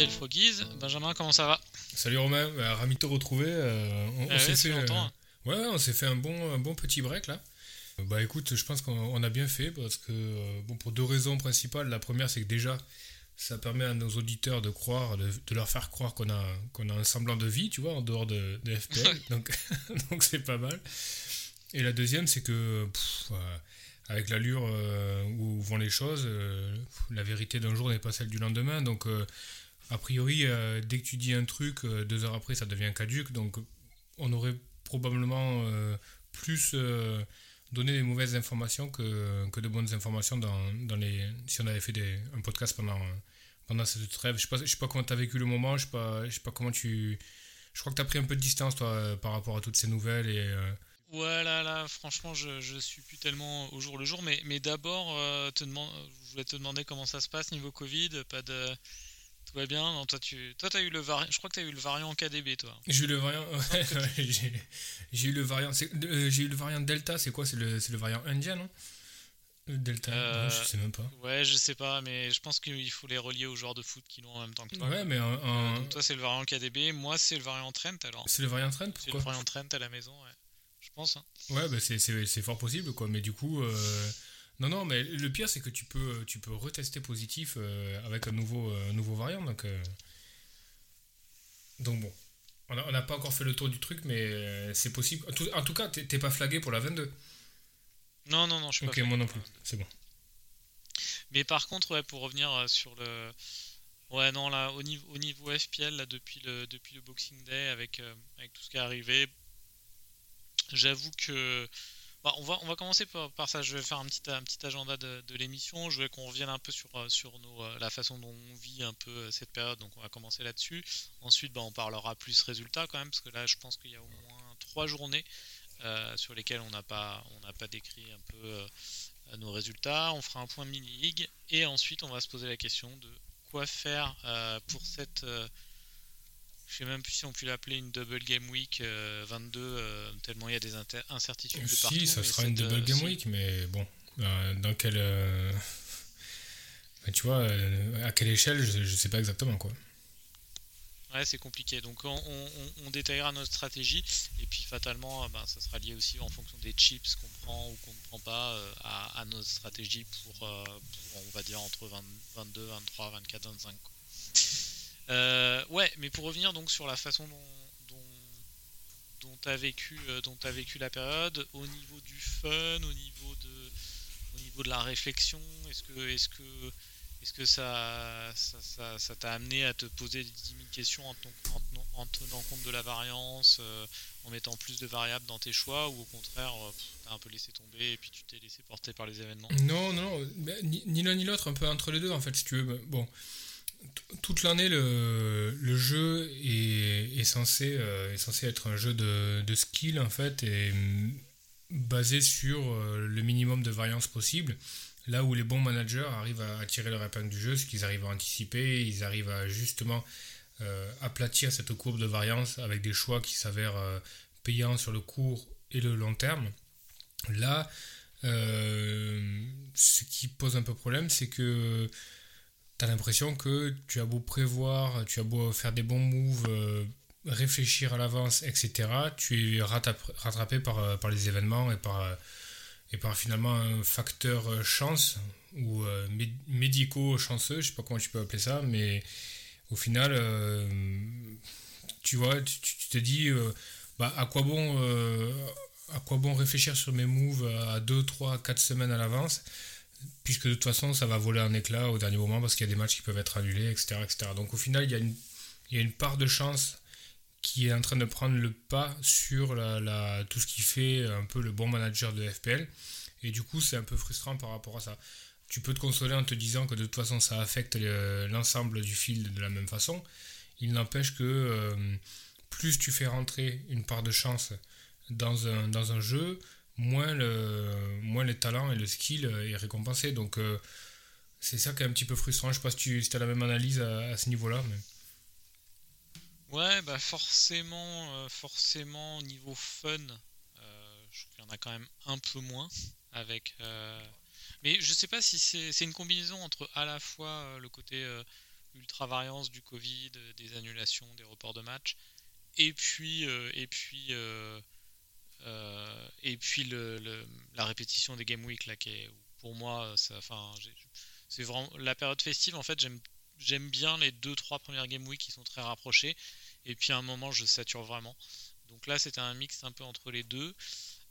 2022 des FPL Froggies. Benjamin, comment ça va? Salut Romain, bah, ravi de te retrouver. euh, on, on Ah ouais, s'est fait euh, hein. ouais, on s'est fait un bon, un bon petit break là. Euh, Bah écoute, je pense qu'on on a bien fait parce que euh, bon pour deux raisons principales. La première, c'est que déjà, ça permet à nos auditeurs de croire, de, de leur faire croire qu'on a, qu'on a un semblant de vie, tu vois, en dehors de, de FPL. donc donc c'est pas mal. Et la deuxième, c'est que pff, avec l'allure euh, où vont les choses, euh, la vérité d'un jour n'est pas celle du lendemain. Donc euh, a priori, euh, dès que tu dis un truc, euh, deux heures après, ça devient caduque. Donc, on aurait probablement euh, plus donné des mauvaises informations que, que de bonnes informations dans, dans les, si on avait fait des, un podcast pendant, pendant cette trêve. Je ne sais, pas comment tu as vécu le moment, je ne sais, pas- sais pas comment tu... Je crois que tu as pris un peu de distance, toi, par rapport à toutes ces nouvelles. Et, Ouais, là, franchement, je, je suis plus tellement au jour le jour. Mais, mais d'abord, je voulais te demander comment ça se passe niveau Covid. Pas de... Tout va bien non, Toi, tu toi, as eu le variant. Je crois que tu as eu le variant KDB, toi. j'ai eu le variant... ouais, ouais, j'ai eu le variant... euh, J'ai eu le variant Delta, c'est quoi C'est le, le variant indien, non? Le Delta Euh, Non, Je sais même pas. Ouais, je sais pas, mais je pense qu'il faut les relier aux joueurs de foot qui l'ont en même temps que toi. Ouais, mais Euh, donc toi, c'est le variant KDB. Moi, c'est le variant Trent, alors. c'est le variant Trent C'est le variant Trent à la maison, ouais. Je pense. hein. Ouais, bah c'est- fort possible, quoi. Mais du coup, euh, non, non, mais le pire, c'est que tu peux, tu peux retester positif euh, avec un nouveau, euh, nouveau variant. Donc, euh, donc bon, on n'a pas encore fait le tour du truc, mais c'est possible. En tout, en tout cas, t'es pas flagué pour la 22. Non, non, non, je suis Ok, pas. moi fan. non plus. C'est bon. Mais par contre, ouais, pour revenir sur le. Ouais, non, là, au niveau, au niveau FPL, là, depuis le, depuis le Boxing Day, avec, avec tout ce qui est arrivé, j'avoue que. Bah, on, va, on va commencer par, ça. Je vais faire un petit, un petit agenda de, l'émission. Je veux qu'on revienne un peu sur, euh, sur nos, euh, la façon dont on vit un peu euh, cette période. Donc, on va commencer là-dessus. Ensuite, bah, on parlera plus résultats quand même, parce que là, je pense qu'il y a au moins trois journées sur lesquelles on n'a pas, on n'a pas décrit un peu. nos résultats, on fera un point mini-league et ensuite on va se poser la question de quoi faire pour cette. Euh, je sais même plus si on peut l'appeler une double game week euh, 22, euh, tellement il y a des incertitudes de partout. Si, ça sera une double euh, game si- week, mais bon, euh, dans quelle. euh, tu vois, euh, à quelle échelle, je, je sais pas exactement, quoi. Ouais, c'est compliqué. Donc on, on- on détaillera notre stratégie et puis fatalement, euh, ben, ça sera lié aussi en fonction des chips qu'on prend ou qu'on ne prend pas euh, à, à notre stratégie pour, euh, pour, on va dire, entre 20 22, 23, 24, 25. quoi. Euh, ouais, mais pour revenir donc sur la façon dont, dont, dont tu as, vécu, euh, vécu la période, au niveau du fun, au niveau de, au niveau de la réflexion, est-ce que, que est-ce que ça ça, ça- ça t'a amené à te poser 10 000 questions en, tenant, en tenant compte de la variance, euh, en mettant plus de variables dans tes choix, ou au contraire, t'as un peu laissé tomber et puis tu t'es laissé porter par les événements? Non, non, bah, ni, l'un ni l'autre, un peu entre les deux en fait, si tu veux. Bah, Bon, toute l'année, le, jeu est, est censé, euh, est censé être un jeu de, de skill en fait, et basé sur euh, le minimum de variance possible. Là où les bons managers arrivent à, à tirer leur épingle du jeu, c'est qu'ils arrivent à anticiper, ils arrivent à justement euh, aplatir cette courbe de variance avec des choix qui s'avèrent payants sur le court et le long terme. Là, ce qui pose un peu problème, c'est que tu as l'impression que tu as beau prévoir, tu as beau faire des bons moves, euh, réfléchir à l'avance, etc. Tu es rattrap- rattrapé par, euh, par les événements et par, euh, et par finalement un facteur chance ou euh, médico-chanceux, je sais pas comment tu peux appeler ça, mais au final, tu vois, tu, tu- te dis, bah, à quoi bon à quoi bon réfléchir sur mes moves à 2, 3, 4 semaines à l'avance, puisque de toute façon ça va voler en éclat au dernier moment parce qu'il y a des matchs qui peuvent être annulés, etc. Donc au final, il y, a une, part de chance qui est en train de prendre le pas sur tout ce qui fait un peu le bon manager de FPL. Et du coup, c'est un peu frustrant par rapport à ça. tu peux te consoler en te disant que de toute façon ça affecte l'ensemble du fil de la même façon. Il n'empêche que euh, plus tu fais rentrer une part de chance un, dans un jeu, moins le, moins le talent et le skill est récompensé. Donc euh, c'est ça qui est un petit peu frustrant. Je sais pas si tu as la même analyse à, ce niveau-là. Ouais, bah forcément, euh, forcément, niveau fun, je trouve qu'il y en a quand même un peu moins avec mais je sais pas si c'est une combinaison entre à la fois euh, le côté euh, ultra variance du Covid, euh, des annulations, des reports de match, et puis et puis et puis le, la répétition des game week là qui pour moi c'est vraiment la période festive en fait j'aime bien les deux trois premières game week qui sont très rapprochées. Et puis à un moment je sature vraiment. Donc là c'était un mix un peu entre les deux.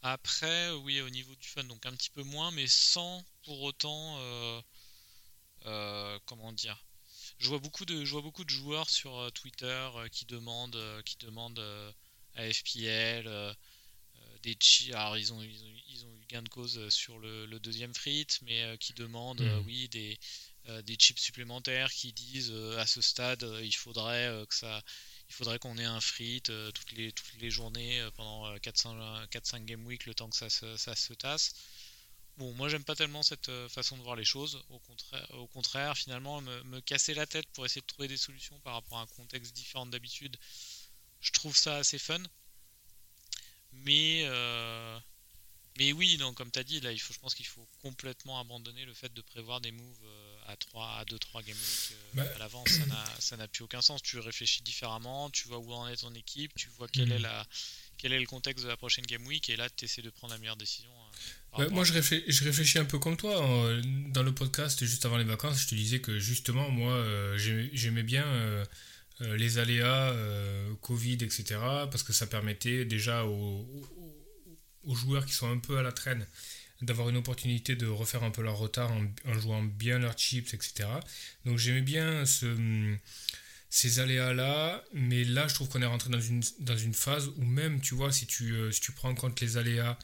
Après, oui, au niveau du fun, donc un petit peu moins, mais sans pour autant, euh, euh, comment dire? Je vois beaucoup de, je vois beaucoup de joueurs sur euh, Twitter qui demandent, qui demandent à FPL des chips. Alors ils ont, ils ont, eu gain de cause sur le, deuxième frit, mais qui demandent, hmm. oui, des, des chips supplémentaires, qui disent à ce stade, il faudrait que ça il faudrait qu'on ait un frit euh, toutes, les, toutes les journées euh, pendant 4-5 euh, game week le temps que ça se, ça se tasse. Bon, moi j'aime pas tellement cette façon de voir les choses. Au contraire, au contraire finalement, me, casser la tête pour essayer de trouver des solutions par rapport à un contexte différent d'habitude, je trouve ça assez fun. Mais, mais oui, donc, comme tu as dit, là, il faut, je pense qu'il faut complètement abandonner le fait de prévoir des moves à 3 à 2 3 game week euh, bah. à l'avance ça n'a plus aucun sens tu réfléchis différemment tu vois où en est ton équipe tu vois quelle est mm. la quel est le contexte de la prochaine game week et là tu essaies de prendre la meilleure décision euh, bah, moi je réfléchis, je réfléchis un peu comme toi dans le podcast juste avant les vacances je te disais que justement moi euh, j'aimais bien les aléas Covid etc parce que ça permettait déjà aux, joueurs qui sont un peu à la traîne d'avoir une opportunité de refaire un peu leur retard en, jouant bien leurs chips, etc. Donc j'aimais bien ce, ces aléas-là, mais là je trouve qu'on est rentré dans une, dans une phase où même, tu vois, si tu, euh, si tu prends en compte les aléas,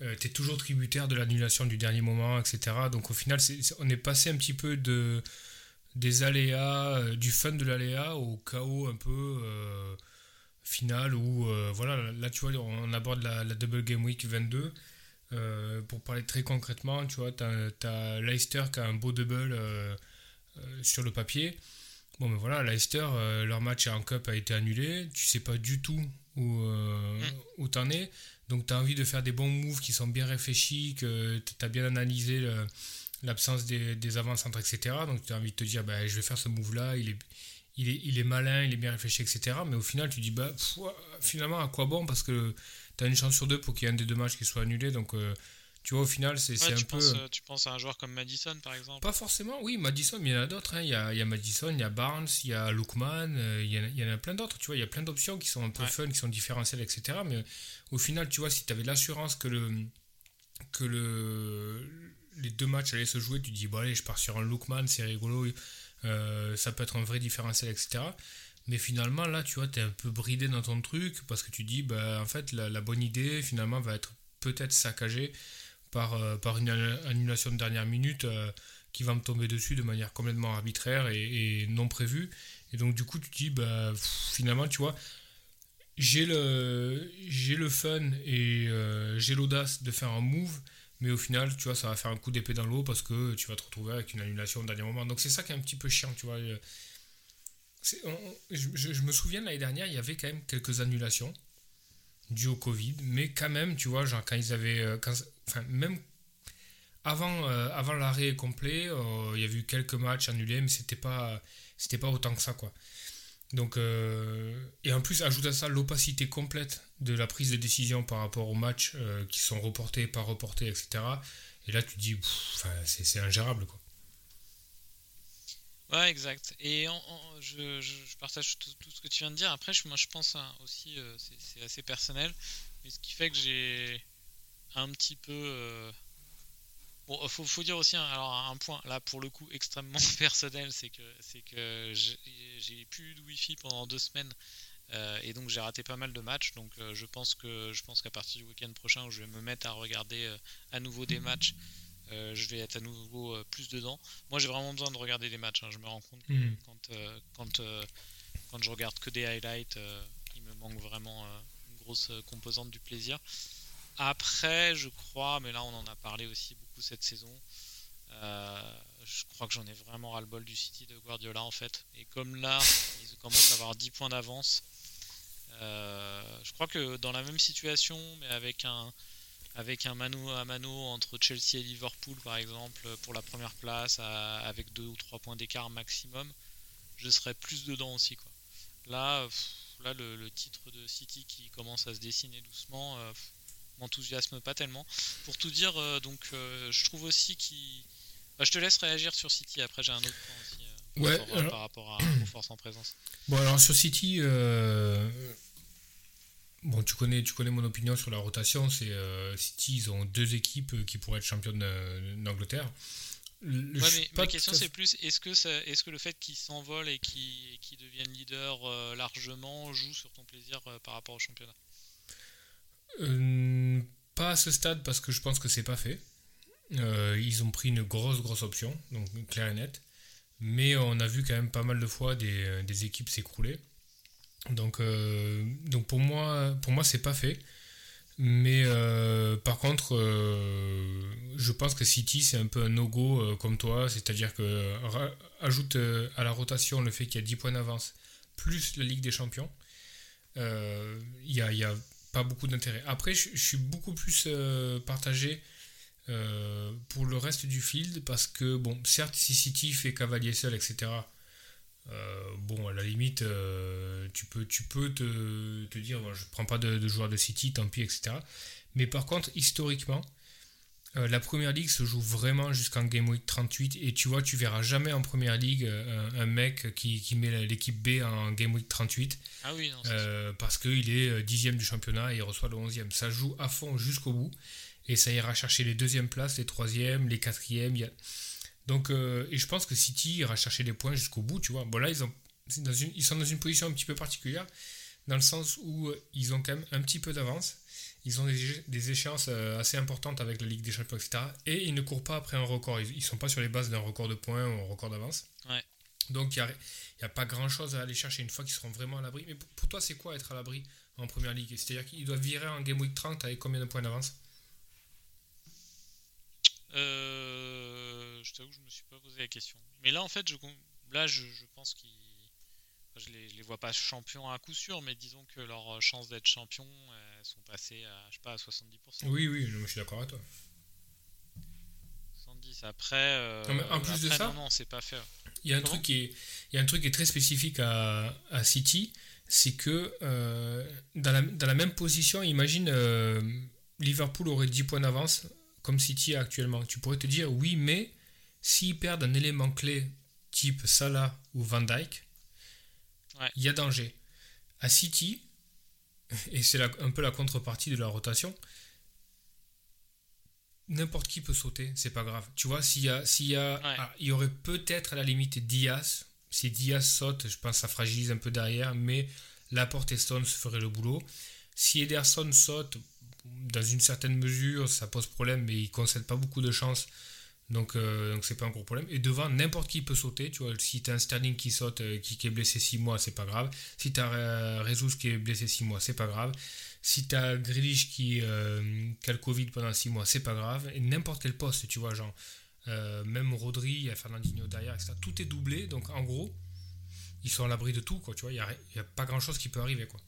euh, tu es toujours tributaire de l'annulation du dernier moment, etc. Donc au final, on est passé un petit peu de, des aléas, euh, du fun de l'aléa au chaos un peu final où, voilà, là tu vois, on aborde la, la Double Game Week 22. Euh, pour parler très concrètement, tu vois, tu as, Leicester qui a un beau double euh, euh, sur le papier. Bon, mais voilà, Leicester, leur match en Cup a été annulé. Tu sais pas du tout où, mm. où t'en es. Donc, tu as envie de faire des bons moves qui sont bien réfléchis, que tu as bien analysé l'absence des, des avant-centres, etc. Donc, tu as envie de te dire, bah, je vais faire ce move-là, il est, il, est, il est malin, il est bien réfléchi, etc. Mais au final, tu dis, bah, finalement, à quoi bon? Parce que tu as une chance sur deux pour qu'il y ait un des deux matchs qui soit annulé. Donc, euh, tu vois, au final, c'est un peu. Euh, tu penses à un joueur comme Madison, par exemple Pas forcément, oui, Madison, mais il y en a d'autres. Hein. Il, y a, il, y a, Madison, il y a Barnes, il y a Lookman, euh, il, y en a, il y en a plein d'autres. Tu vois, il y a plein d'options qui sont un peu fun, qui sont différentielles, etc. Mais au final, tu vois, si tu avais l'assurance que le. que le les deux matchs allaient se jouer, tu dis, bon, allez, je pars sur un Lookman, c'est rigolo, ça peut être un vrai différentiel, etc. Mais finalement, là, tu vois, tu es un peu bridé dans ton truc parce que tu dis, bah, en fait, la, bonne idée, finalement, va être peut-être saccagée par, euh, par une annulation de dernière minute euh, qui va me tomber dessus de manière complètement arbitraire et, non prévue. Et donc, du coup, tu dis, bah, finalement, tu vois, j'ai le, le fun et euh, j'ai l'audace de faire un move, mais au final, tu vois, ça va faire un coup d'épée dans l'eau parce que tu vas te retrouver avec une annulation au dernier moment. Donc, c'est ça qui est un petit peu chiant, tu vois je, me souviens l'année dernière, il y avait quand même quelques annulations dues au Covid, mais quand même, tu vois, genre quand ils avaient. Euh, enfin, même avant, euh, avant l'arrêt complet, euh, il y avait eu quelques matchs annulés, mais c'était pas, pas autant que ça, quoi. Donc, et en plus, ajoute à ça l'opacité complète de la prise de décision par rapport aux matchs qui sont reportés, pas reportés, etc. Et là, tu dis, c'est ingérable, quoi. Ouais, exact. Et je, partage tout, ce que tu viens de dire. Après, moi, je pense aussi, euh, c'est assez personnel, mais ce qui fait que j'ai un petit peu. Euh, bon, faut, faut dire aussi, alors un point là pour le coup extrêmement personnel, c'est que c'est que j'ai plus de Wi-Fi pendant deux semaines. Euh, et donc j'ai raté pas mal de matchs. Donc je pense que je pense qu'à partir du week-end prochain, où je vais me mettre à regarder à nouveau des matchs, je vais être à nouveau plus dedans. Moi, j'ai vraiment besoin de regarder les matchs. Hein. Je me rends compte que quand, quand, quand je regarde que des highlights, il me manque vraiment une grosse composante du plaisir. Après, je crois, mais là on en a parlé aussi cette saison, je crois que j'en ai vraiment ras-le-bol du City de Guardiola en fait. Et comme là, ils commencent à avoir 10 points d'avance, je crois que dans la même situation, mais avec un, avec un mano à mano entre Chelsea et Liverpool par exemple pour la première place avec 2 ou 3 points d'écart maximum je serais plus dedans aussi quoi. là là le, titre de City qui commence à se dessiner doucement euh, m'enthousiasme pas tellement pour tout dire euh, donc euh, je trouve aussi qui bah, je te laisse réagir sur City après j'ai un autre point aussi ouais, par rapport à, aux forces en présence bon alors sur City Bon, tu connais, tu connais mon opinion sur la rotation. C'est euh, City, ils ont deux équipes qui pourraient être championnes d'Angleterre. Ouais, mais ma question c'est plus est-ce que, est-ce que le fait qu'ils s'envolent et qu'ils, deviennent leaders euh, largement joue sur ton plaisir euh, par rapport au championnat? Euh, Pas à ce stade parce que je pense que c'est pas fait. ils ont pris une grosse grosse option, donc clair et net. Mais on a vu quand même pas mal de fois des, des équipes s'écrouler. Donc, euh, donc pour moi, pour moi c'est pas fait. Mais euh, par contre, euh, je pense que City c'est un peu un no-go comme toi, c'est-à-dire que ajoute à la rotation le fait qu'il y a 10 points d'avance plus la Ligue des Champions, il y a, pas beaucoup d'intérêt. Après, je, suis beaucoup plus partagé pour le reste du field parce que, bon, certes, si City fait cavalier seul, etc., euh, bon, à la limite, euh, tu peux, tu peux te, te dire, je prends pas de, de joueurs de City, tant pis, etc. Mais par contre, historiquement, euh, la première ligue se joue vraiment jusqu'en Game Week 38 et tu vois, tu verras jamais en première ligue un, mec qui, qui met l'équipe B en Game Week 38 ah oui, parce qu'il est dixième du championnat et il reçoit le onzième. Ça joue à fond jusqu'au bout et ça ira chercher les deuxièmes places, les troisièmes, les quatrièmes. A donc, euh, et je pense que City ira chercher des points jusqu'au bout, tu vois. Bon, là, ils, ont, dans une, ils sont dans une position un petit peu particulière, dans le sens où euh, ils ont quand même un petit peu d'avance. Ils ont des, des, échéances euh, assez importantes avec la Ligue des Champions, etc. Et ils ne courent pas après un record. Ils ne sont pas sur les bases d'un record de points ou un record d'avance. Ouais. Donc, il n'y a, a, pas grand-chose à aller chercher une fois qu'ils seront vraiment à l'abri. Mais pour, pour toi, c'est quoi être à l'abri en Première Ligue? C'est-à-dire qu'ils doivent virer en Game Week 30 avec combien de points d'avance? Euh, je t'avoue que je me suis pas posé la question. Mais là, en fait, je, là, je, je pense qu'ils. Je les, je les vois pas champions à coup sûr, mais disons que leurs chances d'être champions sont passées à, je sais pas, à 70%. Oui, oui, je suis d'accord avec toi. 70. Après. Euh, non, mais en plus après, de ça. Non, non, c'est pas fait. Il y, a un truc qui est, il y a un truc qui est très spécifique à, à City, c'est que euh, dans, la, dans, la, même position, imagine euh, Liverpool aurait 10 points d'avance comme City actuellement. Tu pourrais te dire oui, mais s'ils perdent un élément clé type Salah ou Van Dyke, il y a danger. À City, et c'est un peu la contrepartie de la rotation, n'importe qui peut sauter, c'est pas grave. Tu vois, s'il y a, s'il y a, ouais. ah, il y aurait peut-être à la limite Diaz. Si Diaz saute, je pense que ça fragilise un peu derrière, mais Laporte et Stones feraient le boulot. Si Ederson saute, dans une certaine mesure, ça pose problème, mais il concède pas beaucoup de chance. Donc, euh, donc c'est pas un gros problème. Et devant, n'importe qui peut sauter. Tu vois, si tu as un Sterling qui saute, euh, qui, qui, est blessé 6 mois, c'est pas grave. Si tu as euh, Rezus qui est blessé 6 mois, c'est pas grave. Si tu as Grealish qui, euh, qui, a le Covid pendant 6 mois, c'est pas grave. Et n'importe quel poste, tu vois, genre, même Rodri, il y a Fernandinho derrière, etc. Tout est doublé. Donc, en gros, ils sont à l'abri de tout, quoi. Tu vois, il n'y a, y a pas grand chose qui peut arriver, quoi.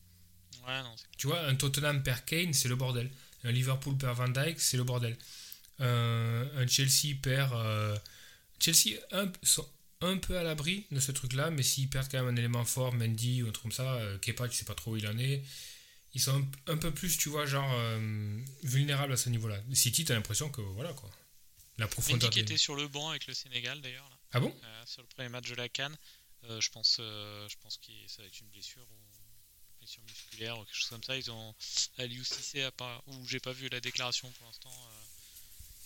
Ouais, non, tu vois, un Tottenham perd Kane, c'est le bordel. Un Liverpool perd Van Dijk, c'est le bordel. Euh, un Chelsea perd. Euh... Chelsea un, sont un peu à l'abri de ce truc-là, mais s'ils perdent quand même un élément fort, Mendy ou un truc comme ça, euh, Kepa, tu sais pas trop où il en est, ils sont un, un peu plus, tu vois, genre euh, vulnérables à ce niveau-là. City, t'as l'impression que voilà quoi. La profondeur. Mendy qui était sur le banc avec le Sénégal d'ailleurs. Ah bon? Sur le premier match de la Cannes, je pense, je pense que ça va être une blessure. Ou musculaire ou quelque chose comme ça. Ils ont à l'UCC, où j'ai pas vu la déclaration pour l'instant.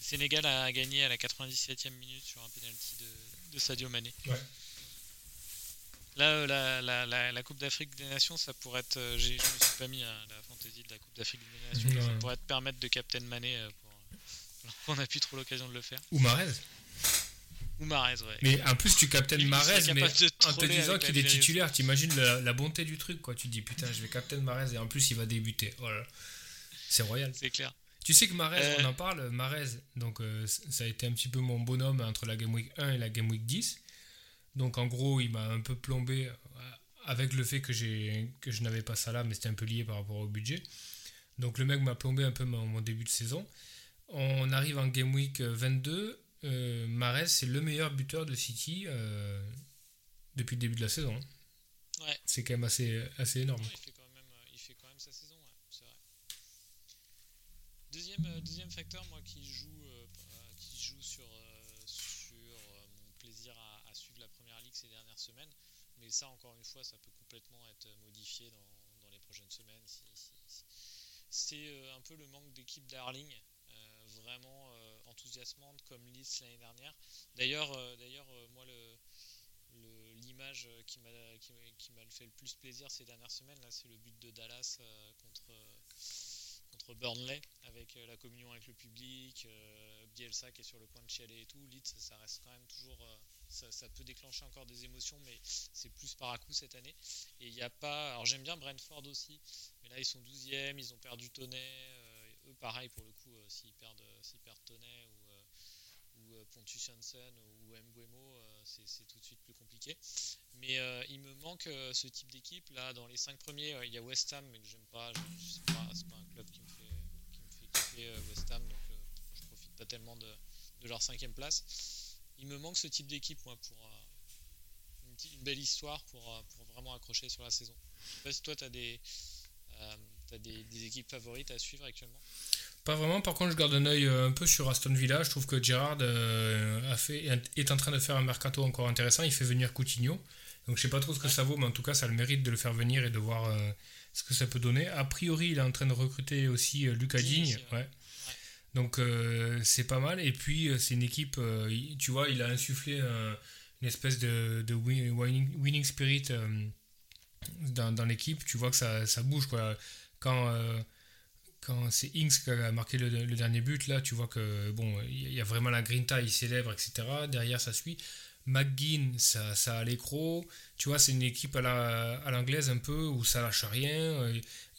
Euh, Sénégal a gagné à la 97e minute sur un penalty de, de Sadio Mané. Ouais. Là, la, la, la, la Coupe d'Afrique des Nations, ça pourrait être. Je ne me suis pas mis à la fantaisie de la Coupe d'Afrique des Nations. Ça pourrait te permettre de Captain Mané pour On n'a plus trop l'occasion de le faire. Ou Marez. Ou Marez, ouais. Mais en plus, tu captaines Marez, mais en te disant qu'il est titulaire, t'imagines la, la bonté du truc, quoi. Tu te dis, putain, je vais captain Marez et en plus, il va débuter. Voilà. C'est royal. C'est clair. Tu sais que Marez, Euh. on en parle, Marez, donc euh, ça a été un petit peu mon bonhomme entre la Game Week 1 et la Game Week 10. Donc en gros, il m'a un peu plombé euh, avec le fait que, que je n'avais pas ça là, mais c'était un peu lié par rapport au budget. Donc le mec m'a plombé un peu mon, mon début de saison. On arrive en Game Week 22. Euh, Mahrez, c'est le meilleur buteur de City euh, depuis le début de la saison. hein. Ouais. C'est quand même assez, assez énorme. Ouais, il, fait quand même, euh, il fait quand même sa saison, ouais, c'est vrai. Deuxième, euh, deuxième facteur, moi, qui joue, euh, euh, qui joue sur, mon plaisir à, suivre la première ligue ces dernières semaines, mais ça, encore une fois, ça peut complètement être modifié dans, les prochaines semaines. C'est un peu le manque d'équipe Darling, vraiment enthousiasmante comme Leeds l'année dernière. D'ailleurs, moi, l'image qui m'a fait le plus plaisir ces dernières semaines c'est le but de Dallas contre contre Burnley avec euh, la communion avec le public euh, Bielsa qui est sur le point de chialer et tout Leeds ça reste quand même toujours euh, ça, peut déclencher encore des émotions mais c'est plus par à coup cette année. Et il n'y a pas alors j'aime bien Brentford aussi mais là ils sont 12e ils ont perdu Tonnet eux pareil pour le coup s'ils perdent s'ils perdent Tonnet ou euh, Pontus Janssen ou Mguemo, euh, c'est c'est tout de suite plus compliqué. Mais euh, il me manque ce type d'équipe. Là, dans les 5 premiers, il y a West Ham, mais que j'aime pas. Sais pas, c'est pas un club qui me fait, qui me fait kiffer West Ham, donc je profite pas tellement de, de leur cinquième place. Il me manque ce type d'équipe, moi, pour une, petite- belle histoire pour, pour vraiment accrocher sur la saison. Je sais pas si toi, tu as, des, euh, des équipes favorites à suivre actuellement? Pas vraiment, par contre, je garde un œil euh, un peu sur Aston Villa. Je trouve que Gerrard euh, a fait, est en train de faire un mercato encore intéressant. Il fait venir Coutinho. Donc je sais pas trop ce que ça vaut, mais en tout cas, ça a le mérite de le faire venir et de voir euh, ce que ça peut donner. A priori, il est en train de recruter aussi Lucas Digne ouais. Donc c'est pas mal. Et puis, c'est une équipe, tu vois, il a insufflé une espèce de, de win- winning, winning spirit dans, dans l'équipe. Tu vois que ça, ça bouge. Quoi. Quand. euh, quand c'est Inks qui a marqué le, le dernier but, là, tu vois que bon, il y a vraiment la grinta, il célèbre, etc. Derrière, ça suit. McGinn, ça, ça a l'écro. Tu vois, c'est une équipe à la- à l'anglaise un peu où ça lâche rien.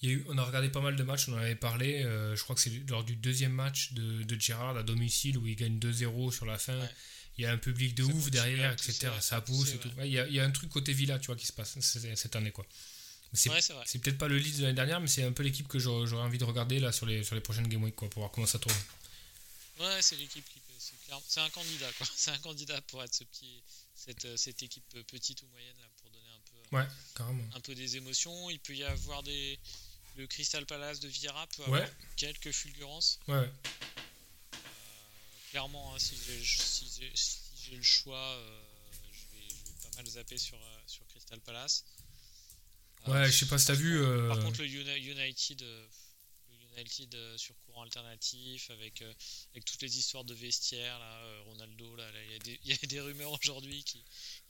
Il y a eu, on a regardé pas mal de matchs, on en avait parlé. euh, je crois que c'est lors du deuxième match de, de Gerrard à domicile où il gagne 2-0 sur la fin. Ouais. Il y a un public de Ça ouf derrière, etc. Ça pousse et tout. Ouais, Il y, a, il y a un truc côté Villa, tu vois, qui se passe cette année, quoi. C'est Ouais, peut-être pas le lead de l'année dernière, mais c'est un peu l'équipe que j'aurais envie de regarder là sur les, sur les prochaines Game Week quoi, pour voir comment ça tourne. Ouais, c'est l'équipe qui peut. C'est un candidat, quoi. C'est un candidat pour être ce petit, cette, euh, cette équipe euh, petite ou moyenne là, pour donner un peu, Ouais, carrément. un peu des émotions. Il peut y avoir des. Le Crystal Palace de Vieira peut Ouais. avoir quelques fulgurances. Ouais. Clairement, hein, si j'ai si si le choix, euh, je, vais, je vais pas mal zapper sur, euh, sur Crystal Palace. Ouais, Euh, je sais pas si t'as vu. euh, Par contre, le Uni- United, euh, le United euh, sur courant alternatif, avec, euh, avec toutes les histoires de vestiaire, là, euh, Ronaldo, là, il y, a des- il y a des rumeurs aujourd'hui qui,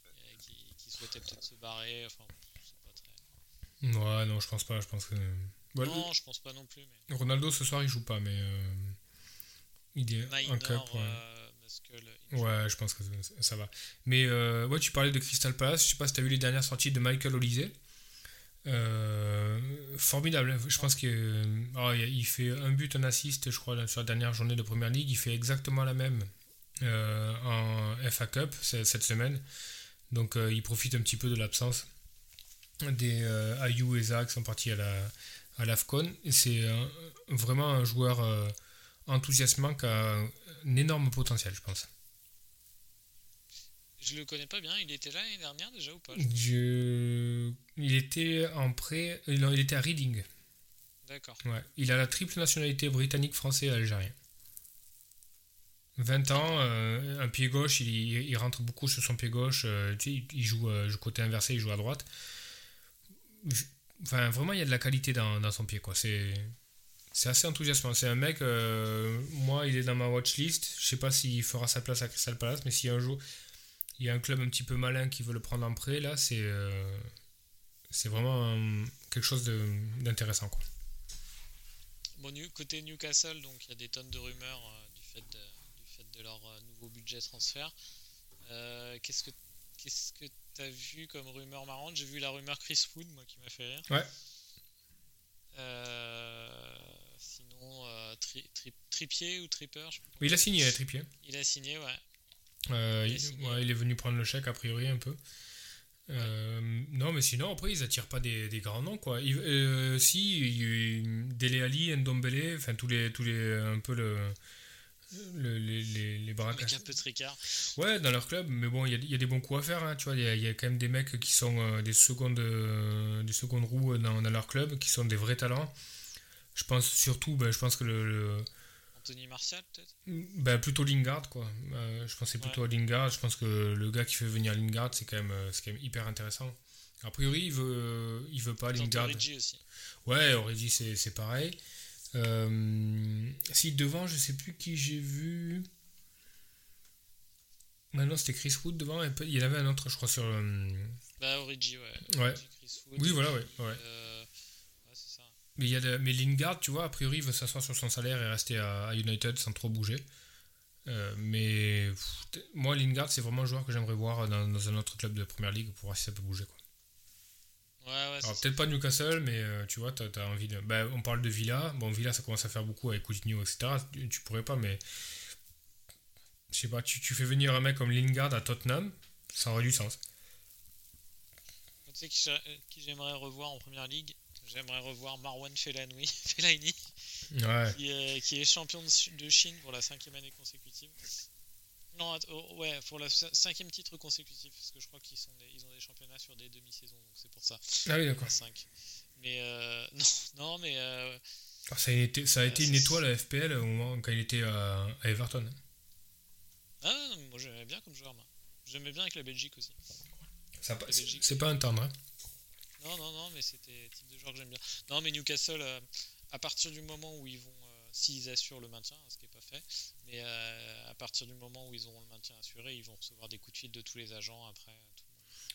euh, qui, qui souhaitaient peut-être se barrer. Enfin, c'est pas très. Ouais, non, je pense pas. Je pense que. Ouais, non, je pense pas non plus, mais Ronaldo ce soir il joue pas, mais euh, il est Minor, cup. Ouais. euh, Ouais, je pense que ça, va. Mais euh, ouais, tu parlais de Crystal Palace. Je sais pas si tu as vu les dernières sorties de Michael Olise. Euh, formidable. Je pense qu'il fait un but, un assist, je crois, sur la dernière journée de Première Ligue. Il fait exactement la même euh, en FA Cup cette semaine. Donc euh, il profite un petit peu de l'absence des euh, Ayou et Zach qui sont partis à la à l'AFCON. C'est vraiment un joueur euh, enthousiasmant qui a un énorme potentiel, je pense. Je le connais pas bien, il était là l'année dernière déjà ou pas? Je... Il était en prêt, non, il était à Reading. D'accord. Ouais. Il a la triple nationalité britannique, français et algérien. 20 ans, euh, un pied gauche, il, il rentre beaucoup sur son pied gauche. euh, tu sais, il, joue euh, côté inversé, il joue à droite. Enfin, vraiment, il y a de la qualité dans, dans son pied, quoi. C'est, c'est assez enthousiasmant. C'est un mec, moi, il est dans ma watchlist. Je sais pas s'il fera sa place à Crystal Palace, mais si un jour il y a un club un petit peu malin qui veut le prendre en prêt, là, c'est, c'est vraiment euh, quelque chose d'intéressant. Bon, New- côté Newcastle, donc il y a des tonnes de rumeurs euh, du fait de, du fait de leur euh, nouveau budget transfert. Euh, qu'est-ce que qu'est-ce que t'as vu comme rumeur marrante? J'ai vu la rumeur Chris Wood, moi, qui m'a fait rire. Ouais. sinon, Tripier ou Tripper je sais Oui, il a signé, Tripier. Il a signé, ouais. il, ouais, il est venu prendre le chèque, a priori, un peu. Euh, non, mais sinon, après, ils attirent pas des, des grands noms, quoi. Euh, si, Dele Ali, Ndombele, enfin, tous les, tous les, un peu le, les, les, les un peu tricard. Ouais, dans leur club, mais bon, il y, y, a des bons coups à faire, hein, tu vois. Il y, y, a quand même des mecs qui sont euh, des, secondes, des secondes roues dans, dans, leur club, qui sont des vrais talents. Je pense surtout, ben, je pense que le Anthony Martial, peut-être? Bah, Plutôt Lingard, quoi. Euh, je pensais plutôt à Lingard. Je pense que le gars qui fait venir Lingard, c'est quand, même, euh, quand même hyper intéressant. A priori, il veut, il veut pas Lingard. Origi aussi. Ouais, Origi, c'est pareil. Euh, si devant, je sais plus qui j'ai vu. Maintenant, c'était Chris Wood devant. il y en avait un autre, je crois, sur. Bah, Origi, ouais. ouais. oui, voilà, ouais. ouais. Mais, il y a mais Lingard, tu vois, a priori, il veut s'asseoir sur son salaire et rester à, United sans trop bouger. Euh, mais moi, Lingard, c'est vraiment un joueur que j'aimerais voir dans, un autre club de première ligue pour voir si ça peut bouger. Quoi. Ouais, ouais, Alors, peut-être pas Newcastle, mais euh, tu vois, tu as, envie de. Bah, on parle de Villa. Bon, Villa, ça commence à faire beaucoup avec Coutinho, etc. Tu, pourrais pas, mais. Je sais pas, tu, tu, fais venir un mec comme Lingard à Tottenham, ça aurait du sens. Tu sais qui j'aimerais revoir en première ligue? J'aimerais revoir Marwan Fellaini, Fellaini qui, est, champion de Chine pour la cinquième année consécutive. Non, oh, ouais, pour le cinquième titre consécutif, parce que je crois qu'ils sont ils ont des championnats sur des demi-saisons, donc c'est pour ça. Ah oui, d'accord. Mais euh, non, non, mais. Euh, ça a été, ça a été une étoile à FPL au moment quand il était à, Everton. Ah, non, moi j'aimais bien comme joueur, moi. J'aimais bien avec la Belgique aussi. C'est pas un tendre, hein. Non, non, non, mais c'était le type de joueur que j'aime bien. Non, mais Newcastle, euh, à partir du moment où ils vont, euh, s'ils assurent le maintien, ce qui n'est pas fait, mais euh, à partir du moment où ils auront le maintien assuré, ils vont recevoir des coups de fil de tous les agents après.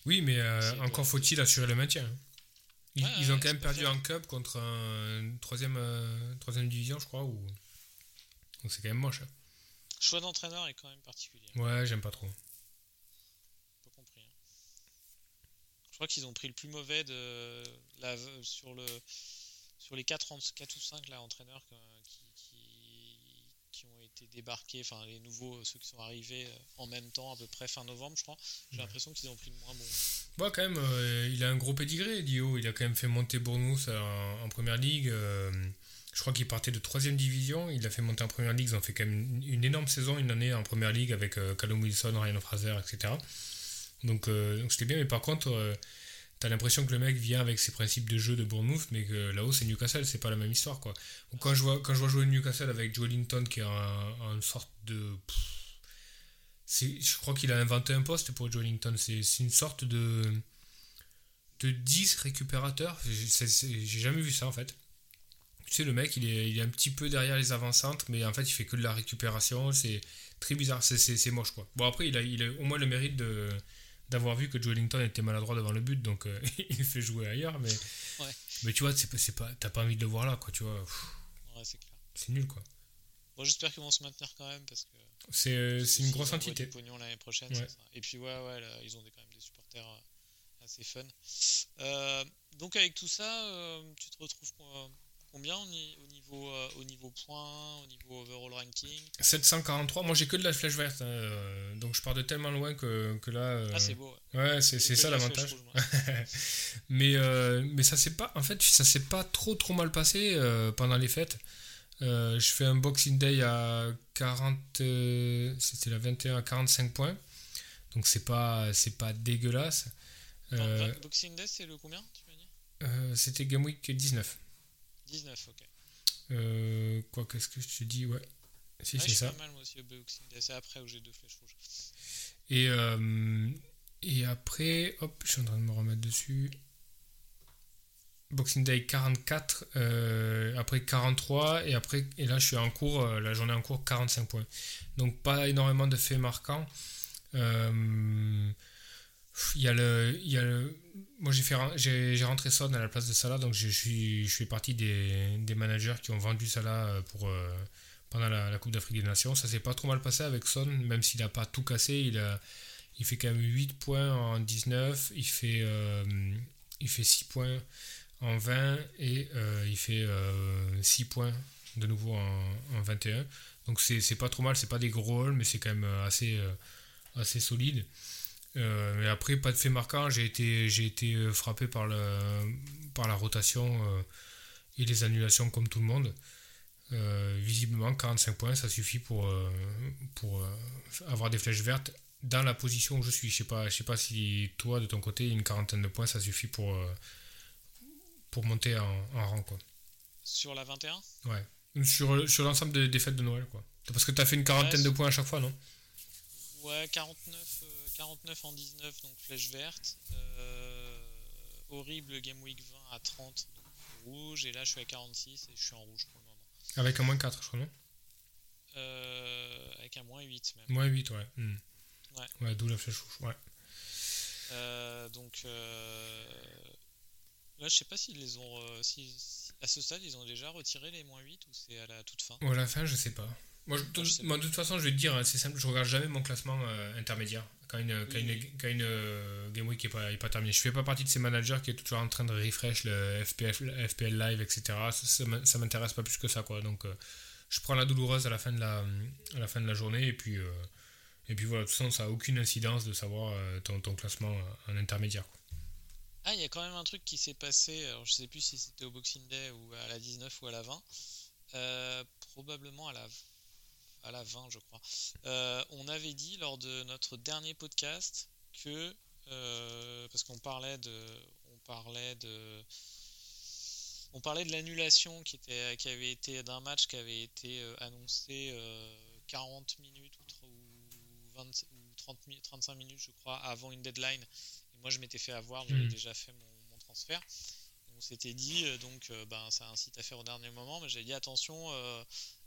oui, mais encore faut-il assurer le maintien. Ils, ont quand même perdu un cup contre un troisième, troisième division, je crois, ou... donc c'est quand même moche. Hein. choix d'entraîneur est quand même particulier. Ouais, j'aime pas trop. Je crois qu'ils ont pris le plus mauvais de la, sur, le, sur les 4, 4 ou 5 là, entraîneurs qui, qui, ont été débarqués, enfin les nouveaux, ceux qui sont arrivés euh, en même temps, à peu près fin novembre, je crois. J'ai l'impression qu'ils ont pris le moins bon. Bon, quand même, euh, il a un gros pédigré, Dio. Il a quand même fait monter Bournemouth en, première ligue. Euh, je crois qu'il partait de 3 division. Il a fait monter en première ligue. Ils ont fait quand même une, énorme saison, une année en première ligue avec Callum Wilson, Ryan Fraser, etc. Donc, euh, donc c'était bien, mais par contre, euh, t'as l'impression que le mec vient avec ses principes de jeu de Bournemouth, mais que là-haut c'est Newcastle, c'est pas la même histoire quoi. quand je vois quand je vois jouer Newcastle avec Joe Linton qui a une sorte de je crois qu'il a inventé un poste pour Joe Linton, c'est une sorte de de 10 récupérateurs, j'ai jamais vu ça en fait. Tu sais, le mec, il est, il est un petit peu derrière les avant-centres, mais en fait, il fait que de la récupération. C'est très bizarre, c'est moche quoi. Bon, après, il a, il a au moins le mérite de, d'avoir vu que Joe Ellington était maladroit devant le but, donc euh, il fait jouer ailleurs. Mais, mais tu vois, c'est pas, t'as pas envie de le voir là, quoi. Tu vois. Ouais, c'est clair. C'est nul, quoi. Bon, j'espère qu'ils vont se maintenir quand même parce que. C'est euh, une grosse entité. pognon l'année prochaine. Et puis ouais, ouais, là, ils ont quand même des supporters euh, assez fun. donc avec tout ça, tu te retrouves combien au niveau, euh, au niveau points, au niveau overall ranking 743. Moi, j'ai que de la flèche verte. Hein, euh, donc, je pars de tellement loin que, que là. Euh, ah, c'est beau. Ouais, c'est ça l'avantage. mais, mais ça s'est pas. En fait, ça s'est pas trop trop mal passé pendant les fêtes. je fais un Boxing Day à 40. C'était la 21 à 45 points. Donc, c'est pas, pas dégueulasse. Boxing Day, c'est le combien tu C'était Game Week 19. 19, ok. Euh, quoi, qu'est-ce que je te dis Ouais. Si, c'est ça. mal, moi aussi, au Boxing Day. C'est après où j'ai deux flèches rouges. Et, euh, et après, hop, je suis en train de me remettre dessus. Boxing Day 44, euh, après 43, et après, et là je suis en cours, la journée en cours 45 points. Donc pas énormément de faits marquants. Euh, il y a le, il y a moi j'ai fait, j'ai, rentré Son à la place de Salah, donc je suis, je fais partie des, des, managers qui ont vendu Salah euh, pour, euh, pendant la, Coupe d'Afrique des Nations. Ça s'est pas trop mal passé avec Son, même s'il n'a pas tout cassé. Il, il fait quand même 8 points en 19, il fait, il fait 6 points en 20 et il fait 6 points de nouveau en, 21. Donc c'est pas trop mal, c'est pas des gros halls, mais c'est quand même assez, assez solide. Euh, mais après, pas de fait marquant. J'ai été, j'ai été euh, frappé par, le, par la rotation euh, et les annulations comme tout le monde. visiblement, 45 points, ça suffit pour, pour avoir des flèches vertes dans la position où je suis. Je sais pas, je sais pas si toi, de ton côté, une quarantaine de points, ça suffit pour, pour monter en, rang. Quoi. Sur la 21 Ouais. Sur, sur l'ensemble des, fêtes de Noël. Quoi. Parce que tu as fait une quarantaine de points à chaque fois, non? Ouais, 49. 49 en 19, donc flèche verte. Euh, horrible Game Week 20 à 30, rouge. Et là, je suis à 46 et je suis en rouge pour le moment. Avec un moins 4, je crois, non? Euh, Avec un moins 8 même. Moins 8, ouais. Hmm. Ouais. ouais d'où la flèche rouge, ouais. Euh, donc là, je sais pas s'ils les ont. si, à ce stade, ils ont déjà retiré les moins 8 ou c'est à la toute fin? Ou à la fin, je sais pas. Moi, de, toute façon, je vais te dire, hein, c'est simple, je regarde jamais mon classement intermédiaire quand une, quand une, quand une euh, Game Week n'est pas, est pas terminée. Je fais pas partie de ces managers qui est toujours en train de refresh le FPL, FPL Live, etc. Ça, ça m'intéresse pas plus que ça, quoi. Donc, euh, je prends la douloureuse à la fin de la, à la, fin de la journée et puis, euh, et puis voilà, de toute façon, ça n'a aucune incidence de savoir ton, ton, classement en intermédiaire. Quoi. Ah, il y a quand même un truc qui s'est passé, alors je sais plus si c'était au Boxing Day ou à la 19 ou à la 20, probablement à la à la 20, je crois. Euh, on avait dit lors de notre dernier podcast que euh, parce qu'on parlait de, on parlait de, on parlait de l'annulation qui était, qui avait été d'un match qui avait été euh, annoncé 40 minutes ou, 20, ou 30, 35 minutes, je crois, avant une deadline. Et moi, je m'étais fait avoir, j'avais hmm. déjà fait mon, transfert on s'était dit donc ben, ça incite à faire au dernier moment mais j'avais dit attention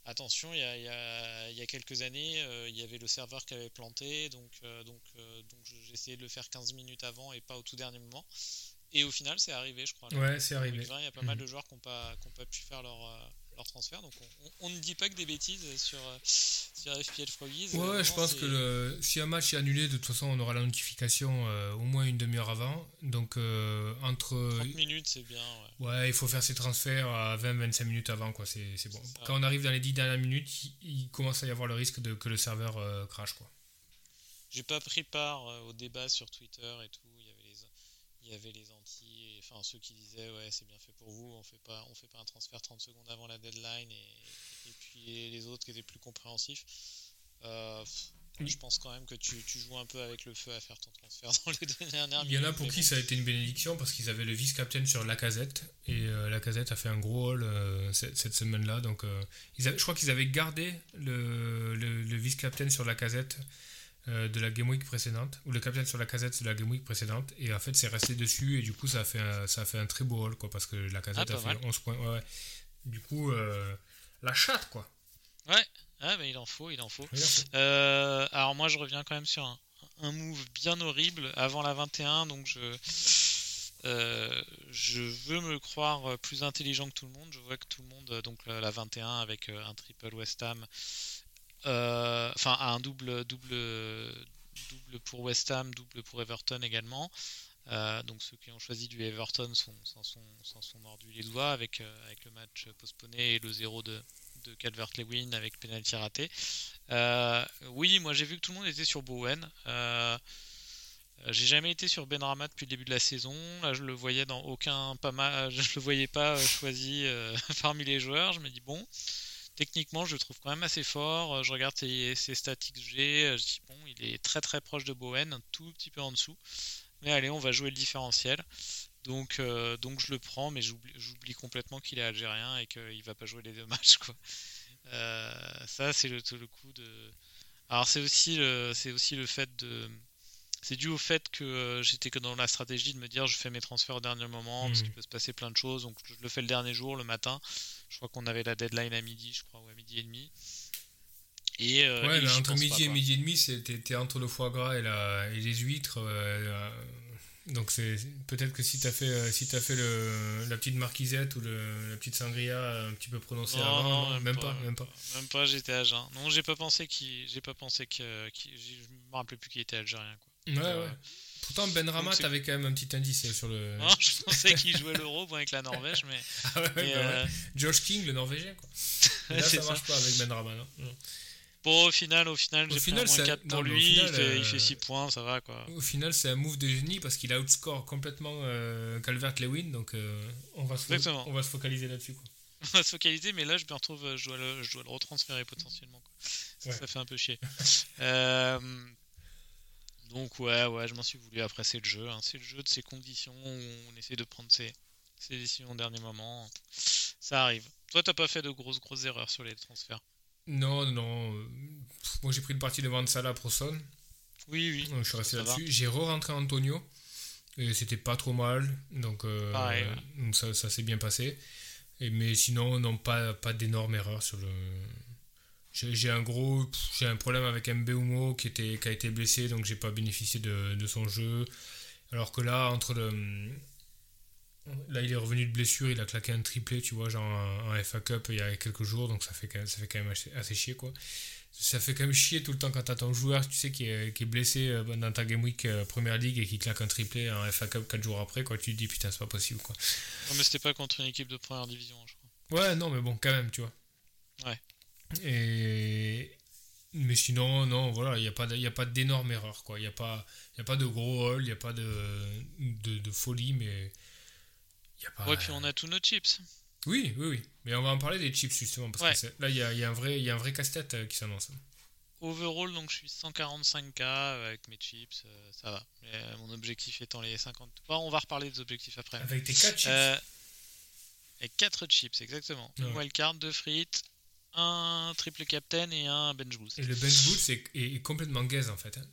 attention, il y a, il y a, quelques années, euh, il y avait le serveur qui avait planté, donc, euh, donc, euh, donc j'ai essayé de le faire 15 minutes avant et pas au tout dernier moment. Et au final, c'est arrivé, je crois. Ouais, c'est arrivé. il y a pas mal mhm. de joueurs qui n'ont pas, pas, pu faire leur, leur transfert. Donc on, ne dit pas que des bêtises sur, sur FPL Froggies. Ouais, je pense que le, si un match est annulé, de toute façon, on aura la notification euh, au moins une demi-heure avant. Donc euh, entre. 30 minutes, c'est bien. Ouais. il faut faire ses transferts à 20-25 minutes avant. quoi. C'est bon. Quand on arrive dans les 10 dernières minutes, il, commence à y avoir le risque de, que le serveur euh, crash. quoi. J'ai pas pris part au débat sur Twitter et tout. Il y avait les, il y avait les anti enfin ceux qui disaient ouais c'est bien fait pour vous, on fait pas on fait pas un transfert 30 secondes avant la deadline et, et puis les autres qui étaient plus compréhensifs. Euh, je pense quand même que tu, tu, joues un peu avec le feu à faire ton transfert dans les deux dernières Il y en a pour qui ça a été une bénédiction parce qu'ils avaient le vice-captain sur la casette et euh, la casette a fait un gros haul euh, cette, semaine-là. Donc ils je crois qu'ils avaient gardé le, le, le vice-captain sur la casette euh, de la Game Week précédente, ou le capitaine sur la casette de la Game Week précédente, et en fait c'est resté dessus, et du coup ça a fait un, ça a fait un très beau haul, quoi, parce que la casette ah, a fait 11 points. Ouais, Du coup, euh, la chatte, quoi. Ouais, ah, mais il en faut, il en faut. Euh, alors moi je reviens quand même sur un, un, move bien horrible avant la 21, donc je... je veux me croire plus intelligent que tout le monde. Je vois que tout le monde, donc la 21 avec un triple West Ham, euh, enfin un double, double, double pour West Ham, double pour Everton également. Euh, donc ceux qui ont choisi du Everton s'en sont, sont, sont, mordus les doigts avec, euh, avec le match postponé et le 0 de, de Calvert-Lewin avec penalty raté. oui, moi j'ai vu que tout le monde était sur Bowen. j'ai jamais été sur Benrama depuis le début de la saison. Là, je le voyais dans aucun pas mal, je le voyais pas choisi parmi les joueurs. Je me dis bon, techniquement, je le trouve quand même assez fort. Euh, je regarde ses, statistiques G, euh, je dis bon, il est très très proche de Bowen, un tout petit peu en dessous. Mais allez, on va jouer le différentiel. Donc, euh, donc je le prends, mais j'oublie complètement qu'il est algérien et qu'il va pas jouer les deux matchs. Quoi. ça, c'est le, le, coup de. Alors, c'est aussi, c'est aussi le fait de c'est dû au fait que j'étais que dans la stratégie de me dire je fais mes transferts au dernier moment parce hmm. qu'il peut se passer plein de choses. Donc je le fais le dernier jour, le matin. Je crois qu'on avait la deadline à midi, je crois, ou à midi et demi. Et, euh, ouais, entre midi et midi et demi, c'était entre le foie gras et, la, et les huîtres. Euh, Donc c'est peut-être que si t'as fait euh, si as fait le, la petite marquisette ou le, la petite sangria un petit peu prononcée Non, avant, non, même, pas, même pas. Même pas, j'étais à jeun. Non, j'ai pas pensé qu'il. J'ai pas pensé que. je me rappelais plus qu'il était algérien, quoi. Ouais, Euh, ouais. Pourtant Ben Rama t'avais quand même un petit indice sur le. Non, je pensais qu'il jouait l'euro bon, avec la Norvège, mais. Ah ouais, mais, bah ouais. euh, Josh King, le Norvégien quoi. Et là ça ça. marche pas avec Ben Rama, non. Non. Bon, au final, au final, Au j'ai pris moins c'est- 4 pour non, lui. final, il, fait, il euh, fait 6 points, ça va, quoi. Au final, c'est un move de génie parce qu'il outscore complètement euh, Calvert-Lewin, donc euh, on, va se on va se focaliser là-dessus. quoi. On va se focaliser, mais là, je me retrouve. euh, Je dois le, je dois le retransférer potentiellement, quoi. Ça, Ouais. ça fait un peu chier. Euh, Donc, ouais, ouais, je m'en suis voulu. Après, c'est le jeu. hein. C'est le jeu de ces conditions où on essaie de prendre ses, ses décisions au dernier moment. Ça arrive. Toi, t'as pas fait de grosses, grosses erreurs sur les transferts? Non, non, euh, pff, Moi j'ai pris le parti de vendre Salah pour Son. Oui, oui. Donc, je suis resté là-dessus. J'ai re-rentré Antonio. Et c'était pas trop mal. Donc, euh, Pareil, ouais. donc ça, ça s'est bien passé. Et, mais sinon, non, pas, pas d'énormes erreurs sur le. J'ai un gros. J'ai un problème avec Mbeumo qui, était, qui a été blessé, donc j'ai pas bénéficié de, de son jeu. Alors que là, entre le. Là, il est revenu de blessure, il a claqué un triplé, tu vois, genre en, en FA Cup il y a quelques jours, donc ça fait quand même, ça fait quand même assez, assez chier, quoi. Ça fait quand même chier tout le temps quand t'as ton joueur, tu sais, qui est, qui est blessé euh, dans ta Game Week euh, Première Ligue et qui claque un triplé en FA Cup 4 jours après, quoi. Tu te dis, putain, c'est pas possible, quoi. Non, mais c'était pas contre une équipe de première division, je crois. Ouais, non, mais bon, quand même, tu vois. Ouais. Et. Mais sinon, non, voilà, il n'y a pas, de- il y a pas d'énormes erreurs, quoi. Il n'y a, pas- y a pas de gros hall, il n'y a pas de, de, de folie, mais. Il y a pas. Ouais, puis on a tous nos chips. Oui, oui, oui. Mais on va en parler des chips, justement, parce Ouais. que là, il y a, y a un vrai, il y a un vrai casse-tête euh, qui s'annonce. Overall, donc je suis 145k avec mes chips, euh, ça va. Euh, mon objectif étant les 50. Bon, on va reparler des objectifs après. Avec tes 4 chips. Euh, et 4 chips, exactement. Une Ouais. wildcard, 2 frites, un triple captain et un bench boost. Et le bench boost est, est- est complètement gaze, en fait. hein.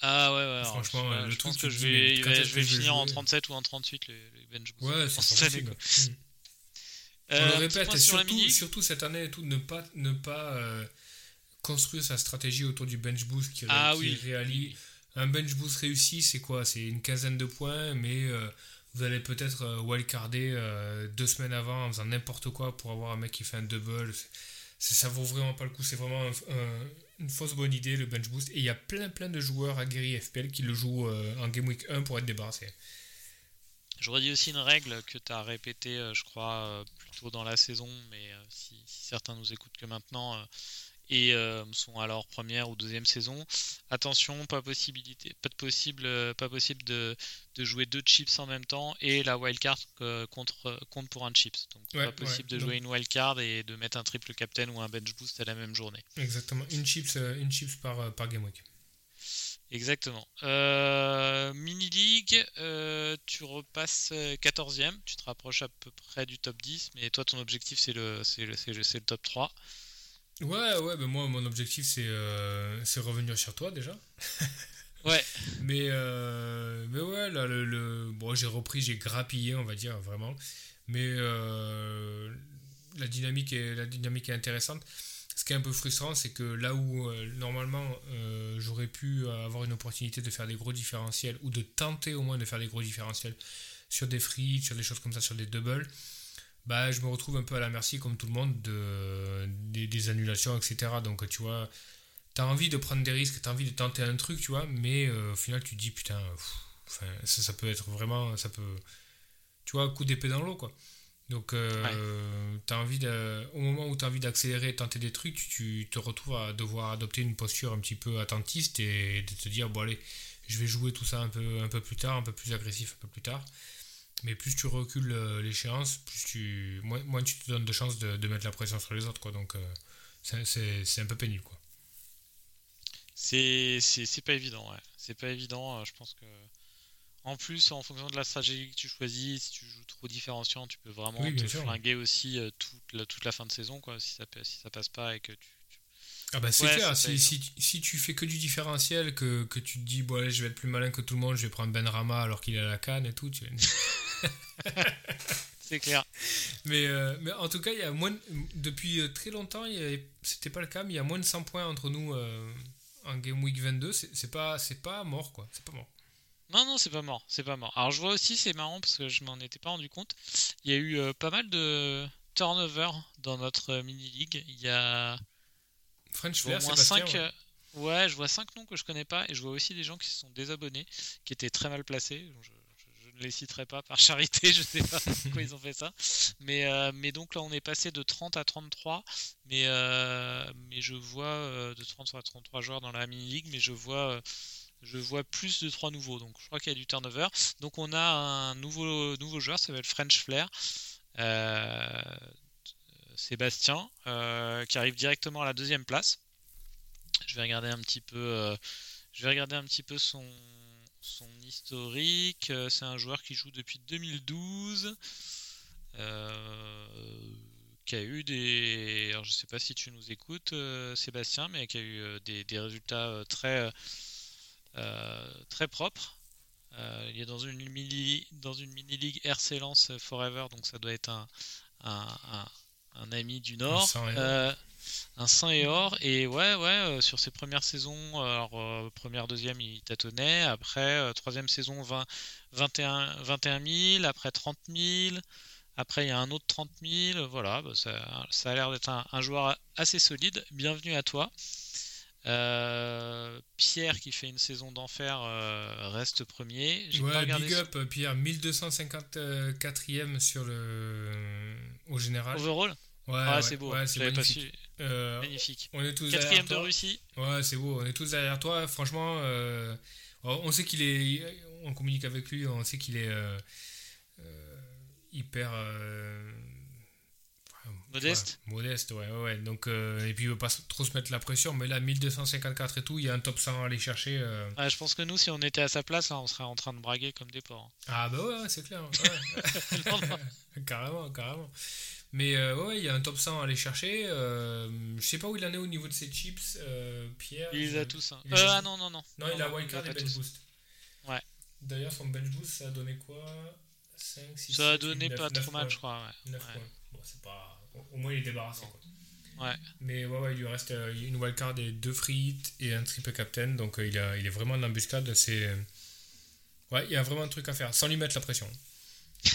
Ah ouais, ouais. alors, Franchement, je, le je pense truc, que je vais, je vais, finir en jouer 37 ou en 38 les, les bench boost. Ouais, c'est possible. quoi. Mm. Euh, On le petit répète, surtout, surtout cette année, et tout, ne pas, ne pas euh, construire sa stratégie autour du bench boost qui, Ah qui oui. réalise. Un bench boost réussi, c'est quoi? C'est une quinzaine de points, mais euh, vous allez peut-être euh, wildcarder euh, deux semaines avant en faisant n'importe quoi pour avoir un mec qui fait un double. C'est- ça vaut vraiment pas le coup. C'est vraiment un- un- une fausse bonne idée, le bench boost. Et il y a plein, plein de joueurs aguerris FPL qui le jouent euh, en Game Week 1 pour être débarrassés. J'aurais dit aussi une règle que tu as répétée, je crois, euh, plus tôt dans la saison, mais si, si certains nous écoutent que maintenant et euh, sont à leur première ou deuxième saison, attention, pas possibilité, pas de possible, euh, pas possible de, de jouer deux chips en même temps et la wildcard euh, contre, compte pour un chips. Donc Ouais, pas possible ouais, de jouer une wildcard et de mettre un triple captain ou un bench boost à la même journée. Exactement. Une chips, euh, une chips par, euh, par Game Week. Exactement. Euh, Mini League, euh, tu repasses 14e, tu te rapproches à peu près du top 10, mais toi ton objectif c'est le, le top 3. Ouais, ouais, ben moi, mon objectif, c'est euh, revenir sur toi déjà. Ouais. Mais, euh, mais ouais, là, le, le- bon, j'ai repris, j'ai grappillé, on va dire, vraiment. Mais euh, la, dynamique est, la dynamique est intéressante. Ce qui est un peu frustrant, c'est que là où euh, normalement j'aurais pu avoir une opportunité de faire des gros différentiels, ou de tenter au moins de faire des gros différentiels sur des free, sur des choses comme ça, sur des doubles, bah, je me retrouve un peu à la merci, comme tout le monde, de, des, des annulations, etc. Donc, tu vois, t'as envie de prendre des risques, t'as envie de tenter un truc, tu vois, mais euh, au final, tu te dis, putain, pff, enfin, ça, ça peut être vraiment, ça peut, tu vois, coup d'épée dans l'eau, quoi. Donc, euh, t'as envie de, au moment où tu as envie d'accélérer, tenter des trucs, tu, tu te retrouves à devoir adopter une posture un petit peu attentiste et de te dire, bon, allez, je vais jouer tout ça un peu, un peu plus tard, un peu plus agressif un peu plus tard. Mais plus tu recules euh, l'échéance, plus tu, moins, moins tu te donnes de chances de, de mettre la pression sur les autres, quoi. Donc, euh, c'est- un peu pénible, quoi. C'est, pas évident, ouais. C'est pas évident, euh, je pense que. En plus, en fonction de la stratégie que tu choisis, si tu joues trop différenciant, tu peux vraiment Oui, te sûr. flinguer aussi toute, la, toute la fin de saison, quoi, si ça, si ça passe pas et que tu. Ah bah c'est Ouais, clair, si, si, si tu fais que du différentiel, que, que tu te dis, bon allez, je vais être plus malin que tout le monde, je vais prendre Ben Rama alors qu'il est à la canne et tout, tu... C'est clair. mais, euh, mais en tout cas, il y a moins de- depuis euh, très longtemps, c'était pas le cas, mais il y a moins de 100 points entre nous euh, en Game Week 22, c'est pas, c'est pas mort quoi, c'est pas mort. Non, non, c'est pas mort, c'est pas mort. Alors je vois aussi, c'est marrant parce que je m'en étais pas rendu compte. Il y a eu pas mal de turnover dans notre mini league. Il y a French Flair, Sébastien, 5 ouais. ouais. je vois 5 noms que je connais pas et je vois aussi des gens qui se sont désabonnés, qui étaient très mal placés. Je, je- je ne les citerai pas par charité, je sais pas pourquoi ils ont fait ça. Mais, euh, mais donc là, on est passé de 30 à 33. Mais, euh, mais je vois euh, de 30 à 33 joueurs dans la mini league, mais je vois. euh, je vois plus de 3 nouveaux, donc je crois qu'il y a du turnover. Donc on a un nouveau, nouveau joueur, ça s'appelle French Flair. Euh, Sébastien, euh, qui arrive directement à la deuxième place. Je vais regarder un petit peu, euh, je vais regarder un petit peu son, historique. Euh, C'est un joueur qui joue depuis 2012, euh, qui a eu des, alors je sais pas si tu nous écoutes, Sébastien, mais qui a eu des, résultats très, très propres. Il est dans une mini, dans une mini league RC Forever, donc ça doit être un- un ami du Nord. Un sang et or. Euh, saint et or. Et ouais, ouais, euh, sur ses premières saisons, alors euh, première, deuxième, il tâtonnait. Après, troisième saison, 20, 21, 21 000. Après, 30 000. Après, il y a un autre 30 000. Voilà, bah, ça, ça a l'air d'être un, un joueur assez solide. Bienvenue à toi. Euh, Pierre, qui fait une saison d'enfer, euh, reste premier. Pas Ouais, regardé big up, Pierre, 1254e sur le. au général. overall. Ouais, Ah, ouais, c'est beau. ouais, pas su. Euh, Magnifique. on est tous Quatrième derrière de. Russie. Ouais, c'est beau, on est tous derrière toi. Franchement, on sait qu'il est. On communique avec lui, on sait qu'il est hyper. Euh, Modeste ouais, Modeste, ouais, ouais. Donc, euh, et puis il veut pas trop se mettre la pression, mais là, 1254 et tout, il y a un top 100 à aller chercher. euh. Ouais, je pense que nous, si on était à sa place, là, on serait en train de braguer comme des porcs. Ah, bah ouais, ouais, c'est clair. ouais. Non, non. carrément, carrément. Mais euh, ouais, il y a un top 100 à aller chercher. Euh, je sais pas où il en est au niveau de ses chips, euh, Pierre. Il les a tous. hein. il Euh, ah tous. non, non, non. Non, il a wildcard et bench boost. Ouais. D'ailleurs, son bench boost, ça a donné quoi? 5, 6, Ça a donné pas trop mal, je crois. Ouais. 9 Ouais. points. Bon, c'est pas. Au moins, il est. Quoi. Ouais. Mais ouais, ouais, il lui reste euh, une wildcard et deux free hits et un triple captain. Donc, euh, il, a, il est vraiment en embuscade. C'est. euh, Ouais, il y a vraiment un truc à faire, sans lui mettre la pression.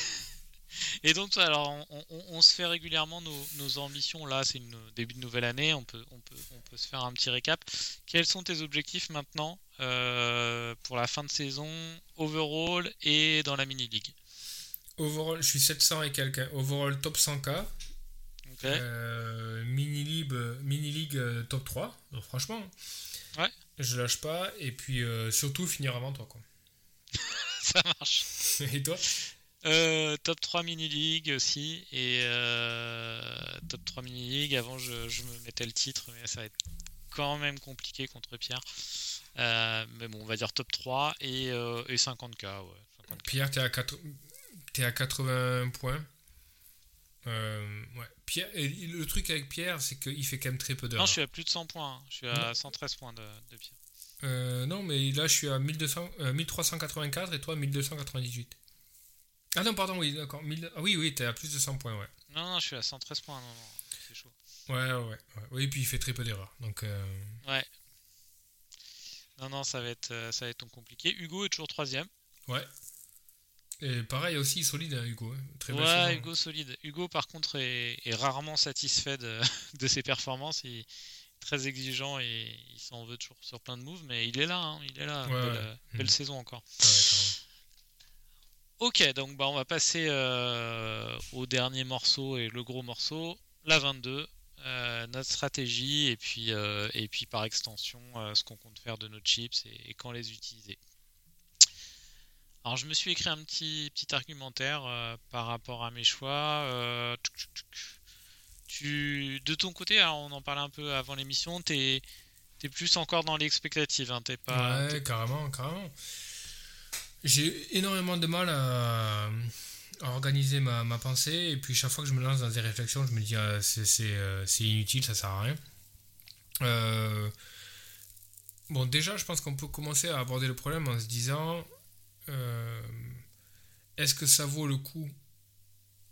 Et donc, alors, on, on- on se fait régulièrement nos, nos ambitions. Là, c'est une début de nouvelle année. On peut, on, peut, on peut se faire un petit récap. Quels sont tes objectifs maintenant euh, pour la fin de saison, overall et dans la mini-league? Overall, je suis 700 et quelqu'un. Overall, top 100K. Euh, mini league, mini league top 3. Donc, franchement, Ouais. je lâche pas. Et puis, euh, surtout, finir avant toi. Quoi. Ça marche. et toi Euh, top 3 mini-league aussi. Et euh, top 3 mini-league. Avant, je, je me mettais le titre, mais ça va être quand même compliqué contre Pierre. Mais bon, on va dire top 3 et, euh, et 50k. Ouais, 50K. Pierre, t'es à, 4... t'es à 80 points. Euh, ouais. Pierre... et le truc avec Pierre, c'est qu'il fait quand même très peu d'heures. Non, je suis à plus de 100 points. hein. Je suis à Non. 113 points de, de Pierre. Euh, non, mais là, je suis à 1200, euh, 1384 et toi, 1298. Ah non, pardon, oui, d'accord. 1000 Ah oui, oui, t'es à plus de 100 points, ouais. Non, non, je suis à 113 points. Non, non, c'est chaud. Ouais, ouais, ouais. ouais. Oui, et puis il fait très peu d'erreurs. Donc, euh, Non, non, ça va être, ça va être compliqué. Hugo est toujours troisième. ouais. Et pareil aussi, solide, hein, Hugo. hein. Très Ouais, saison. Hugo solide. Hugo, par contre, est, est rarement satisfait de, de ses performances. Il est très exigeant et il s'en veut toujours sur plein de moves, mais il est là, hein, il est là. Ouais, belle ouais. belle Mhm. saison encore. Ok, donc bah, on va passer euh, au dernier morceau et le gros morceau, la 22, euh, notre stratégie et puis, euh, et puis par extension ce qu'on compte faire de nos chips et, et quand les utiliser. Alors je me suis écrit un petit, petit argumentaire euh, par rapport à mes choix. euh, tuc, tuc, tuc. tu, de ton côté, alors on en parlait un peu avant l'émission, t'es es plus encore dans l'expectative, hein, t'es pas... ouais, carrément, carrément. J'ai énormément de mal à, à organiser ma, ma pensée, et puis chaque fois que je me lance dans des réflexions, je me dis ah, euh, c'est inutile, ça sert à rien. Euh, bon, déjà, je pense qu'on peut commencer à aborder le problème en se disant euh, est-ce que ça vaut le coup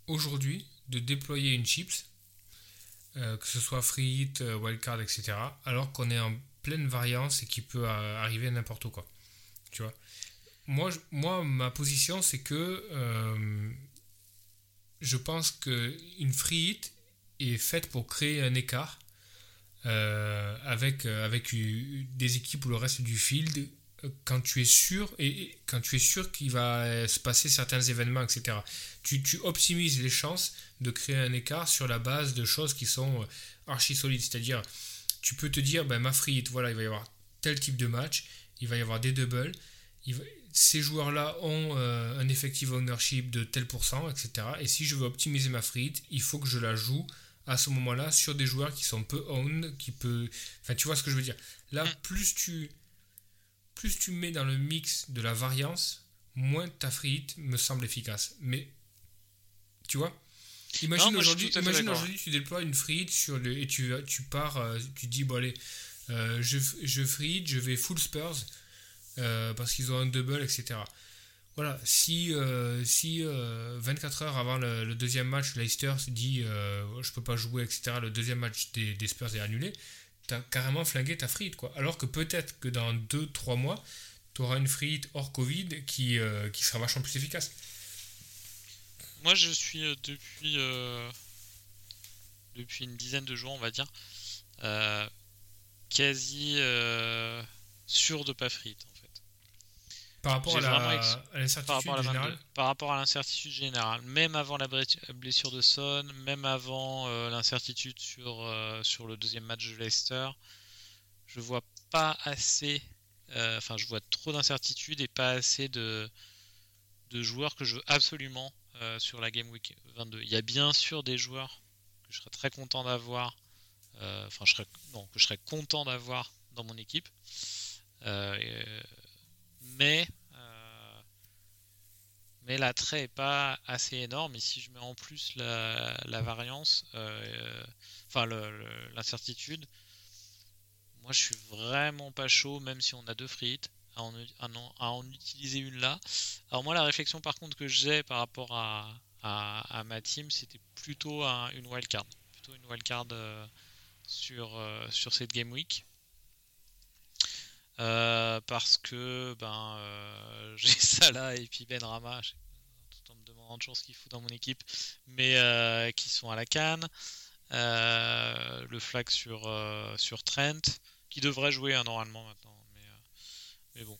aujourd'hui de déployer une chips, euh, que ce soit free hit, euh, wildcard, etc., alors qu'on est en pleine variance et qui peut arriver n'importe quoi. Tu vois? Moi, ma position, c'est que je pense qu'une free hit est faite pour créer un écart avec, avec des équipes ou le reste du field quand tu es sûr et quand tu es sûr qu'il va se passer certains événements, etc. Tu, tu, optimises les chances de créer un écart sur la base de choses qui sont archi solides. C'est-à-dire, tu peux te dire, ben, ma free hit, voilà, il va y avoir tel type de match, il va y avoir des doubles, ces joueurs-là ont euh, un effective ownership de tel pourcent, etc. Et si je veux optimiser ma free il faut que je la joue à ce moment-là sur des joueurs qui sont peu owned, qui peut... Enfin, tu vois ce que je veux dire. Là, mm. plus tu, plus tu mets dans le mix de la variance, moins ta free me semble efficace. Mais, tu vois Imagine aujourd'hui, tu déploies une free sur le, et tu, tu pars, euh, tu dis, bon allez, euh, je, je free je vais full Spurs euh, parce qu'ils ont un double, etc. Voilà, si, euh, si 24 euh, heures avant le, deuxième match, Leicester se dit je peux pas jouer, etc., le deuxième match des, Spurs est annulé, tu as carrément flingué ta frite. Quoi. Alors que peut-être que dans 2-3 mois, tu auras une frite hors Covid qui, qui sera vachement plus efficace. Moi, je suis depuis, depuis une dizaine de jours, on va dire, quasi sûr de pas frite. Par rapport à l'incertitude générale Par rapport à l'incertitude générale. Même avant la blessure de Son, même avant euh, l'incertitude sur, euh, sur le deuxième match de Leicester, je vois pas assez. Euh, enfin, je vois trop d'incertitudes et pas assez de, de joueurs que je veux absolument sur la Game Week 22. Il y a bien sûr des joueurs que je serais très content d'avoir. Enfin, je serais, non, que je serais content d'avoir dans mon équipe mais mais l'attrait est pas assez énorme et si je mets en plus la, variance euh, enfin l'incertitude moi je suis vraiment pas chaud même si on a deux frites à en, à en, utiliser une là. Alors moi la réflexion par contre que j'ai par rapport à, ma team c'était plutôt une wildcard. Plutôt une wildcard euh, sur, sur cette game week euh, parce que ben euh, j'ai Salah et puis Ben Rama, tout en me demandant toujours ce qu'il fout dans mon équipe, mais euh, qui sont à la canne. le flag sur, sur Trent, qui devrait jouer hein, normalement maintenant, mais, bon.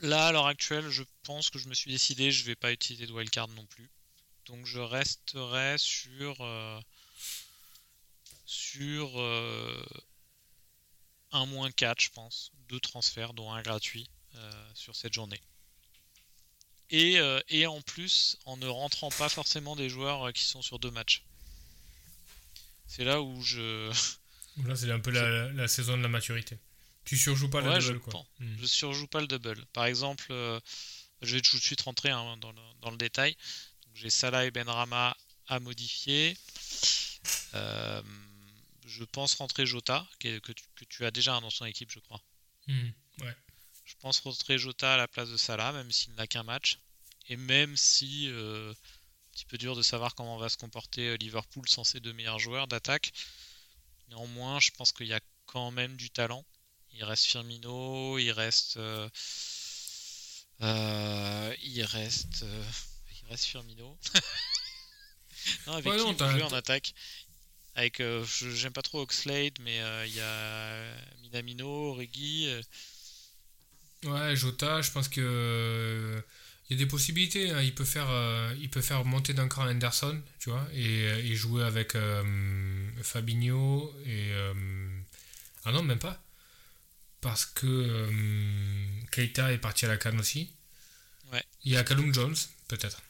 là, à l'heure actuelle, je pense que je me suis décidé, je vais pas utiliser de wildcard non plus. Donc je resterai sur sur euh, un moins 4, je pense, deux transferts, dont un gratuit euh, sur cette journée. Et, euh, et, en plus, en ne rentrant pas forcément des joueurs qui sont sur deux matchs. C'est là où je. Là, c'est un peu la, saison de la maturité. Tu surjoues pas le double, je quoi. Hmm. Je surjoue pas le double. Par exemple, je vais tout de suite rentrer hein, dans, le, dans, le, détail. J'ai Salah et Benrama à modifier. Euh, je pense rentrer Jota, que, tu, as déjà dans son équipe, je crois. Hmm, je pense rentrer Jota à la place de Salah, même s'il n'a qu'un match. Et même si, euh, un petit peu dur de savoir comment va se comporter euh, Liverpool sans ses deux meilleurs joueurs d'attaque. Néanmoins, je pense qu'il y a quand même du talent. Il reste Firmino, il reste. Euh, il reste. il reste Firmino. non, avec qui on en attaque? Avec, euh, j'aime pas trop Oxlade, mais euh, il y a Minamino, Origi. Euh. Ouais, Jota, je pense que il y a des possibilités. Hein. Il, peut faire, il peut faire monter d'un cran Anderson, tu vois, et, jouer avec Fabinho et. ah non, même pas. Parce que Keita est parti à la canne aussi. Ouais. Il y a Callum Jones, peut-être.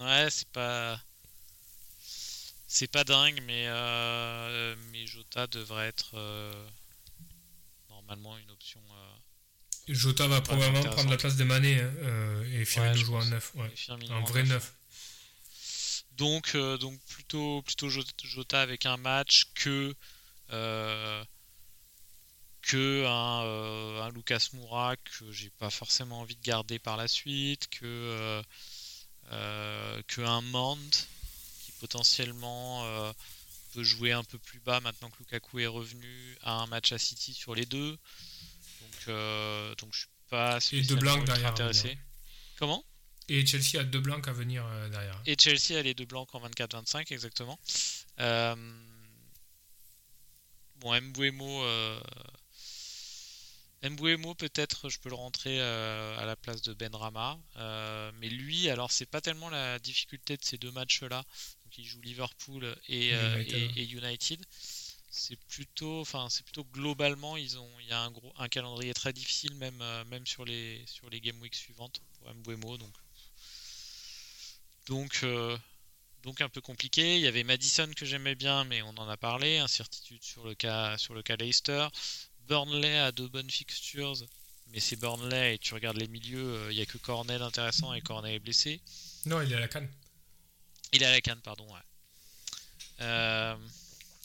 Ouais, c'est pas c'est pas dingue, mais, euh, mais Jota devrait être euh, normalement une option. Euh, Jota va probablement prendre la place de Mané hein, et Firmino joue en neuf. un vrai neuf. Donc, donc plutôt, plutôt Jota avec un match que, que un, un, Lucas Moura que j'ai pas forcément envie de garder par la suite, que, que un Mand potentiellement euh, peut jouer un peu plus bas maintenant que Lukaku est revenu à un match à City sur les deux. euh, donc je suis pas deux blancs derrière. intéressé. Comment? Et Chelsea a deux blancs à venir euh, derrière. Et Chelsea a les deux blancs en 24-25 exactement. Euh, bon, Mbuemo, euh... Mbuemo peut-être je peux le rentrer à la place de Benrama, mais lui alors c'est pas tellement la difficulté de ces deux matchs là. Donc il joue Liverpool et, et United c'est plutôt, enfin, c'est plutôt globalement, ils ont, il y a un gros, un calendrier très difficile même, euh, même sur les, sur les game week suivantes pour Mbuemo, donc, donc, euh, donc un peu compliqué. Il y avait Madison que j'aimais bien, mais on en a parlé, incertitude sur le cas, sur le cas Leicester. Burnley a deux bonnes fixtures, mais c'est Burnley et tu regardes les milieux, euh, il n'y a que Cornet intéressant et Cornet est blessé. Non, il est à la canne. Il est à la canne, pardon. Ouais. Euh,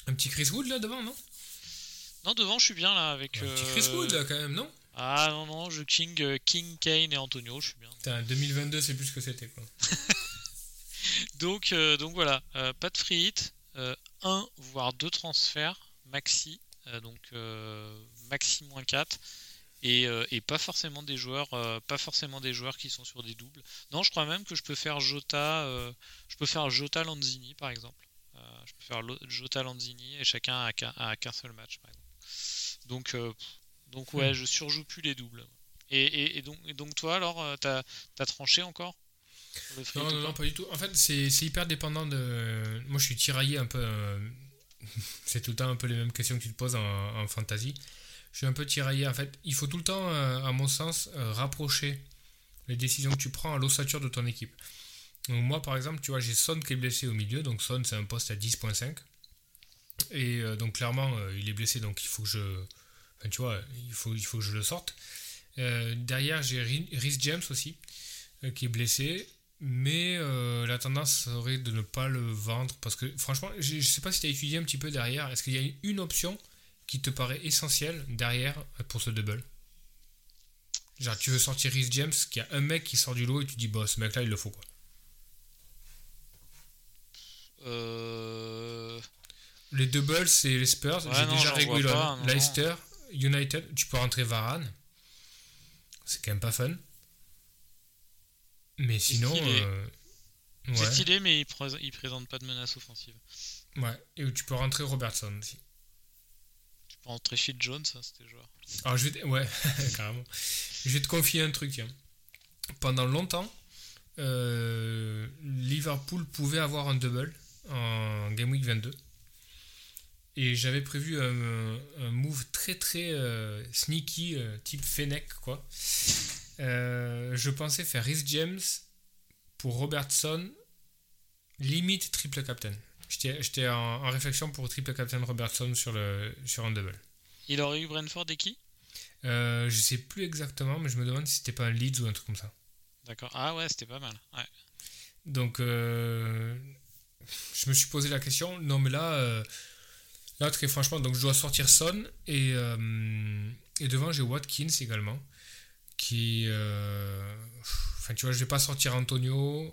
un petit Chris Wood là devant, non? Non, devant, je suis bien là avec. Un petit Chris Wood là quand même, non? Ah non, non, je King, euh, King, Kane et Antonio, je suis bien. Putain, 2022, c'est plus ce que c'était quoi. donc, euh, donc voilà, euh, pas de free hit, un voire deux transferts maxi, donc maxi moins 4. Et, et, pas forcément des joueurs pas forcément des joueurs qui sont sur des doubles non je crois même que je peux faire Jota je peux faire Jota Lanzini par exemple je peux faire Jota Lanzini et chacun a qu'un seul match. Donc, euh, donc ouais, hmm. je surjoue plus les doubles. Et, et, donc, et donc, toi, alors, euh, t'as as tranché encore non, non, non, pas du tout. En fait, c'est hyper dépendant de. Moi, je suis tiraillé un peu. Euh, c'est tout le temps un peu les mêmes questions que tu te poses en, en, fantasy. Je suis un peu tiraillé. En fait, il faut tout le temps, à mon sens, rapprocher les décisions que tu prends à l'ossature de ton équipe. Donc moi par exemple, tu vois, j'ai Son qui est blessé au milieu, donc Son c'est un poste à 10.5. Et euh, donc clairement, euh, il est blessé, donc il faut que je... Enfin tu vois, il faut, il faut que je le sorte. Euh, derrière, j'ai Rhys James aussi, qui est blessé. Mais la tendance serait de ne pas le vendre. Parce que franchement, je ne sais pas si tu as étudié un petit peu derrière. Est-ce qu'il y a une option qui te paraît essentielle derrière pour ce double? Genre, tu veux sortir Rhys James, qui a un mec qui sort du lot et tu dis, bah, ce mec-là, il le faut quoi. Euh, les doubles, c'est les Spurs. J'ai déjà régulier Leicester, United. Tu peux rentrer Varane. C'est quand même pas fun. Mais sinon. C'est euh, stylé, mais il, présente pas de menace offensive. Ouais, et tu peux rentrer Robertson aussi. Rentrer Phil Jones, c'était joueur. Alors, je vais Ouais, carrément. Je vais te confier un truc, tiens. Pendant longtemps, euh, Liverpool pouvait avoir un double en Game Week 22. Et j'avais prévu un, move très très euh, sneaky, euh, type Fennec, quoi. Je pensais faire Rhys James pour Robertson, limite triple captain. J'étais en, en, réflexion pour triple captain Robertson sur, le, sur un double. Il aurait eu Brentford et qui? Je sais plus exactement, mais je me demande si c'était pas un Leeds ou un truc comme ça. D'accord. Ah ouais, c'était pas mal. Ouais. Donc, je me suis posé la question. Non, mais là, euh, là très franchement, donc je dois sortir Son et, euh, et devant j'ai Watkins également. Qui, euh, enfin, tu vois, je vais pas sortir Antonio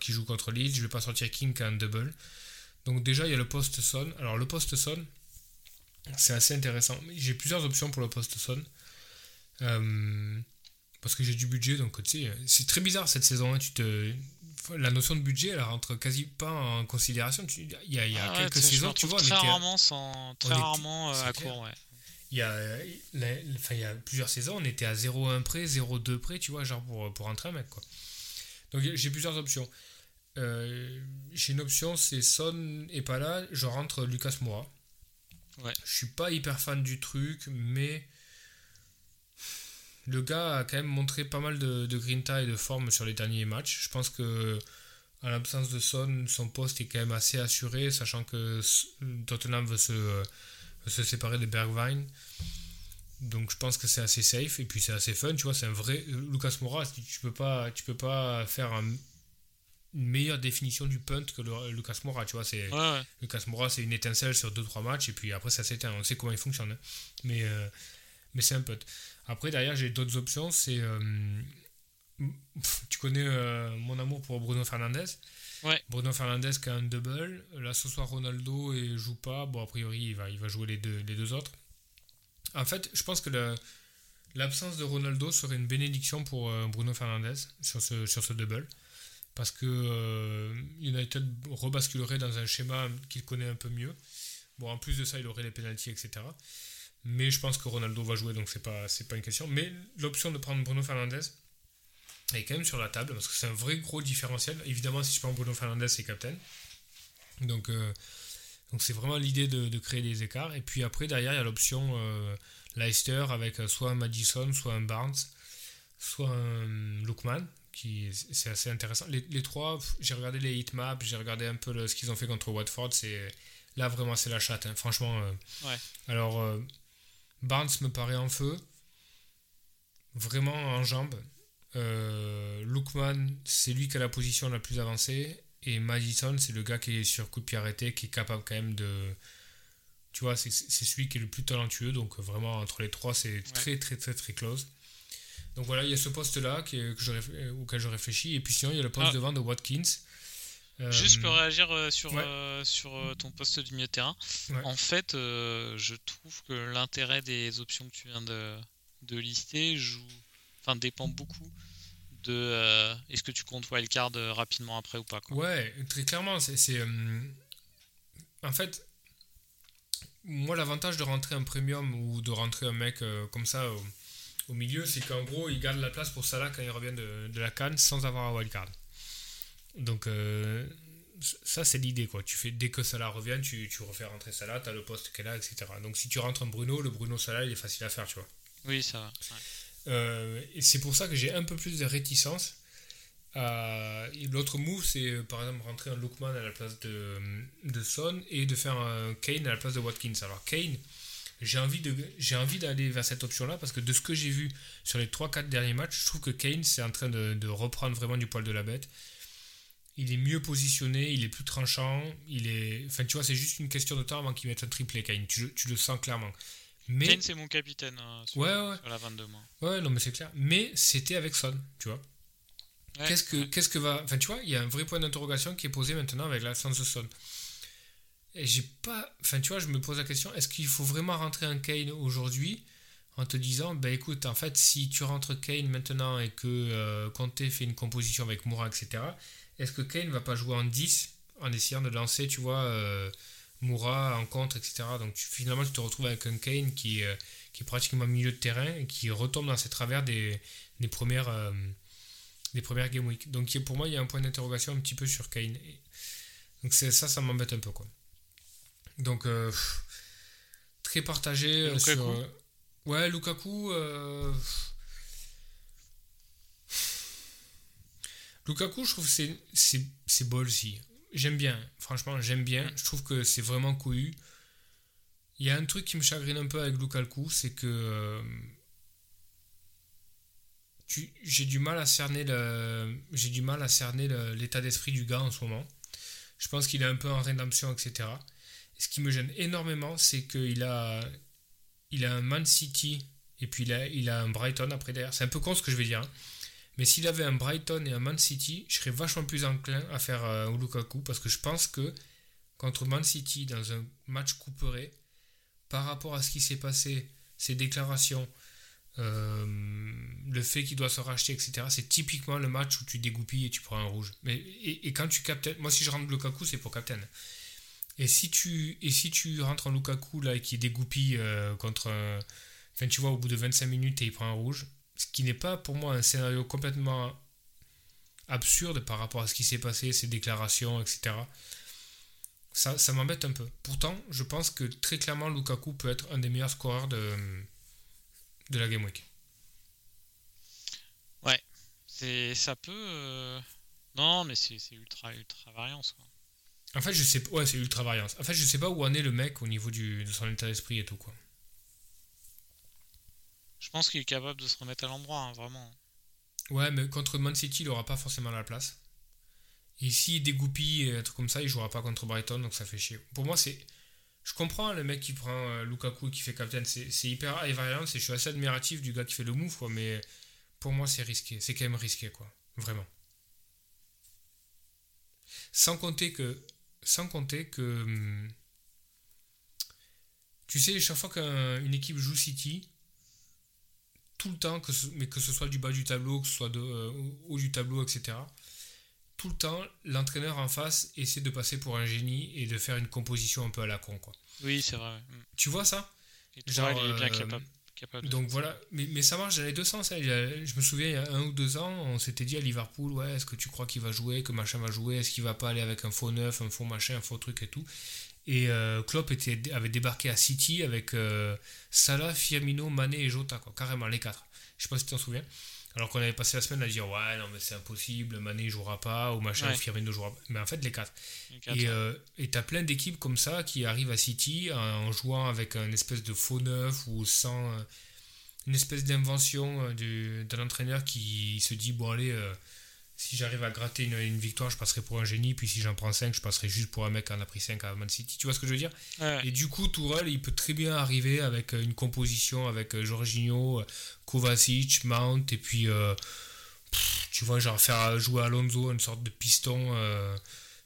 qui joue contre Leeds, je vais pas sortir King un double. Donc déjà il y a le poste Son. Alors le poste Son, c'est assez intéressant. J'ai plusieurs options pour le poste Son. parce que j'ai du budget, donc tu sais, c'est très bizarre cette saison. Hein. tu te, la notion de budget, elle rentre quasi pas en considération. Il y a, y a ah quelques saisons, tu vois, très rarement, sans, très rarement euh, à court, ouais. Il y, a, enfin, il y a plusieurs saisons, on était à 0,1 près, 0,2 près, tu vois, genre pour, pour rentrer un mec, quoi. Donc j'ai plusieurs options. Euh, j'ai une option, c'est Son et pas là, je rentre Lucas Moura. Ouais. Je suis pas hyper fan du truc, mais le gars a quand même montré pas mal de, de grinta et de forme sur les derniers matchs. Je pense que à l'absence de Son, son poste est quand même assez assuré, sachant que Tottenham veut se, se séparer de Bergwijn. Donc je pense que c'est assez safe et puis c'est assez fun, tu vois, c'est un vrai Lucas Moura, tu peux pas tu peux pas faire une meilleure définition du punt que le, Lucas Moura, tu vois, c'est Lucas Moura c'est une étincelle sur 2 3 matchs et puis après ça s'éteint, on sait comment il fonctionne. Hein. Mais euh, mais c'est un punt. Après, derrière, j'ai d'autres options. C'est. Euh, tu connais euh, mon amour pour Bruno Fernandez? Ouais. Bruno Fernandez qui a un double. Là, ce soir, Ronaldo et joue pas. Bon, a priori, il va, il va jouer les deux, les deux autres. En fait, je pense que l'absence de Ronaldo serait une bénédiction pour euh, Bruno Fernandez sur ce, sur ce double. Parce que euh, United rebasculerait dans un schéma qu'il connaît un peu mieux. Bon, en plus de ça, il aurait les pénalties, etc. Mais je pense que Ronaldo va jouer, donc c'est pas, pas une question. Mais l'option de prendre Bruno Fernandez est quand même sur la table, parce que c'est un vrai gros différentiel. Évidemment, si je prends Bruno Fernandez, c'est captain. Donc, euh, donc c'est vraiment l'idée de, créer des écarts. Et puis après, derrière, il y a l'option euh, Leicester avec soit un Madison, soit un Barnes, soit un Lookman, qui c'est assez intéressant. Les, trois, j'ai regardé les hitmaps, j'ai regardé un peu ce qu'ils ont fait contre Watford. C'est là vraiment c'est la chatte, hein. franchement. Euh. ouais. Alors Barnes me paraît en feu, vraiment en jambes. Euh, Lookman, c'est lui qui a la position la plus avancée. Et Madison, c'est le gars qui est sur coup de pied arrêté, qui est capable quand même de. Tu vois, c'est celui qui est le plus talentueux. Donc vraiment, entre les trois, c'est très, très, très, très close. Donc voilà, il y a ce poste-là que je, auquel je réfléchis. Et puis sinon, il y a le poste devant de Watkins. Juste pour euh, réagir euh, sur, euh, sur ton poste du milieu de terrain. En fait, je trouve que l'intérêt des options que tu viens de, de lister joue, enfin, dépend beaucoup de est-ce que tu comptes wildcard rapidement après ou pas. Quoi. Ouais, très clairement. C'est, en fait, moi, l'avantage de rentrer un premium ou de rentrer un mec comme ça au, milieu, c'est qu'en gros, il garde la place pour Salah quand il revient de, de la canne sans avoir un wildcard. Donc, euh, ça, c'est l'idée, quoi. Tu fais, dès que Salah revient, tu, tu refais rentrer Salah, tu as le poste qu'elle a, etc. Donc, si tu rentres un Bruno, le Bruno Salah, il est facile à faire, tu vois. Oui, ça va. Euh, et c'est pour ça que j'ai un peu plus de réticence. L'autre move, c'est euh, par exemple rentrer un Lookman à la place de, de Son et de faire un Kane à la place de Watkins. Alors, Kane, j'ai envie d'aller vers cette option là parce que de ce que j'ai vu sur les 3-4 derniers matchs je trouve que Kane c'est en train de, reprendre vraiment du poil de la bête il est mieux positionné, il est plus tranchant, il est... Enfin, tu vois, c'est juste une question de temps avant qu'il mette un triplé, Kane. Tu, le sens clairement. Mais... Kane, c'est mon capitaine hein, sur, ouais, ouais. la 22 mois. Ouais, non, mais c'est clair. Mais c'était avec Son, tu vois. qu'est-ce, que, qu'est-ce que va... Enfin, tu vois, il y a un vrai point d'interrogation qui est posé maintenant avec l'absence de Son. Et j'ai pas... Enfin, tu vois, je me pose la question, est-ce qu'il faut vraiment rentrer un Kane aujourd'hui en te disant, ben écoute, en fait, si tu rentres Kane maintenant et que euh, Conte fait une composition avec Moura, etc., est-ce que Kane va pas jouer en 10 en essayant de lancer, tu vois, euh, Moura en contre, etc. Donc finalement, tu te retrouves avec un Kane qui, euh, qui est pratiquement milieu de terrain et qui retombe dans ses travers des, des premières, euh, des premières Game Week. Donc pour moi, il y a un point d'interrogation un petit peu sur Kane. donc ça, ça m'embête un peu. Quoi. Donc très partagé sur... Ouais, Lukaku... Lukaku, je trouve que c'est ballsy. J'aime bien, franchement, j'aime bien. Je trouve que c'est vraiment couillu. Il y a un truc qui me chagrine un peu avec Lukaku, c'est que euh, j'ai du mal à cerner j'ai du mal à cerner l'état d'esprit du gars en ce moment. Je pense qu'il est un peu en rédemption, etc. ce qui me gêne énormément, c'est qu'il a, il a un Man City et puis il a, il a un Brighton après derrière. C'est un peu con ce que je vais dire. Hein. Mais s'il avait un Brighton et un Man City, je serais vachement plus enclin à faire un euh, Lukaku parce que je pense que contre Man City, dans un match couperé, par rapport à ce qui s'est passé, ses déclarations, euh, le fait qu'il doit se racheter, etc., c'est typiquement le match où tu dégoupilles et tu prends un rouge. Mais, et, quand tu captes, moi si je rentre Lukaku, c'est pour captain. Et si tu, et si tu rentres en Lukaku là, qui dégoupille euh, contre. enfin, tu vois, au bout de 25 minutes et il prend un rouge, ce qui n'est pas pour moi un scénario complètement absurde par rapport à ce qui s'est passé, ses déclarations, etc. Ça, ça m'embête un peu. Pourtant, je pense que très clairement, Lukaku peut être un des meilleurs scoreurs de, de la Game Week. Ouais, c'est ça peut. Euh, non, mais c'est ultra, ultra variance. En fait, je sais ouais, c'est ultra variance. En fait, je sais pas où en est le mec au niveau du, de son état d'esprit et tout quoi. Je pense qu'il est capable de se remettre à l'endroit, hein, vraiment. Ouais, mais contre Man City, il aura pas forcément la place. Et s'il dégoupille et un truc comme ça, il jouera pas contre Brighton, donc ça fait chier. Pour moi, c'est. Je comprends le mec qui prend euh, Lukaku et qui fait captain, c'est hyper high et je suis assez admiratif du gars qui fait le move, mais pour moi, c'est risqué. C'est quand même risqué, quoi. Vraiment. Sans compter que. Sans compter que. Hum, tu sais, chaque fois qu'une équipe joue City, tout le temps, que mais que ce soit du bas du tableau, que ce soit de, haut du tableau, etc. Tout le temps, l'entraîneur en face essaie de passer pour un génie et de faire une composition un peu à la con. Quoi. Oui, c'est vrai. Tu vois ça? Genre, il est bien capable. Donc voilà, mais, mais, ça marche dans les deux sens. Hein. Je me souviens, il y a un ou deux ans, on s'était dit à Liverpool, ouais, est-ce que tu crois qu'il va jouer, que machin va jouer, est-ce qu'il va pas aller avec un faux neuf, un faux machin, un faux truc et tout? Et euh, Klopp était, avait débarqué à City avec euh, Salah, Firmino, Mané et Jota, quoi, carrément les quatre. Je sais pas si tu t'en souviens. Alors qu'on avait passé la semaine à dire ouais non mais c'est impossible, Mané jouera pas ou machin, Firmino jouera pas. Mais en fait les quatre. et euh, tu as plein d'équipes comme ça qui arrivent à City en jouant avec un espèce de faux neuf ou sans euh, une espèce d'invention d'un entraîneur qui se dit bon allez si j'arrive à gratter une, victoire, je passerai pour un génie. Puis si j'en prends 5, je passerai juste pour un mec qui en a pris 5 à Man City. Tu vois ce que je veux dire? Et du coup, Tourelle, il peut très bien arriver avec une composition avec euh, Jorginho, euh, Kovacic, Mount, et puis, euh, tu vois, genre faire jouer Alonso une sorte de piston,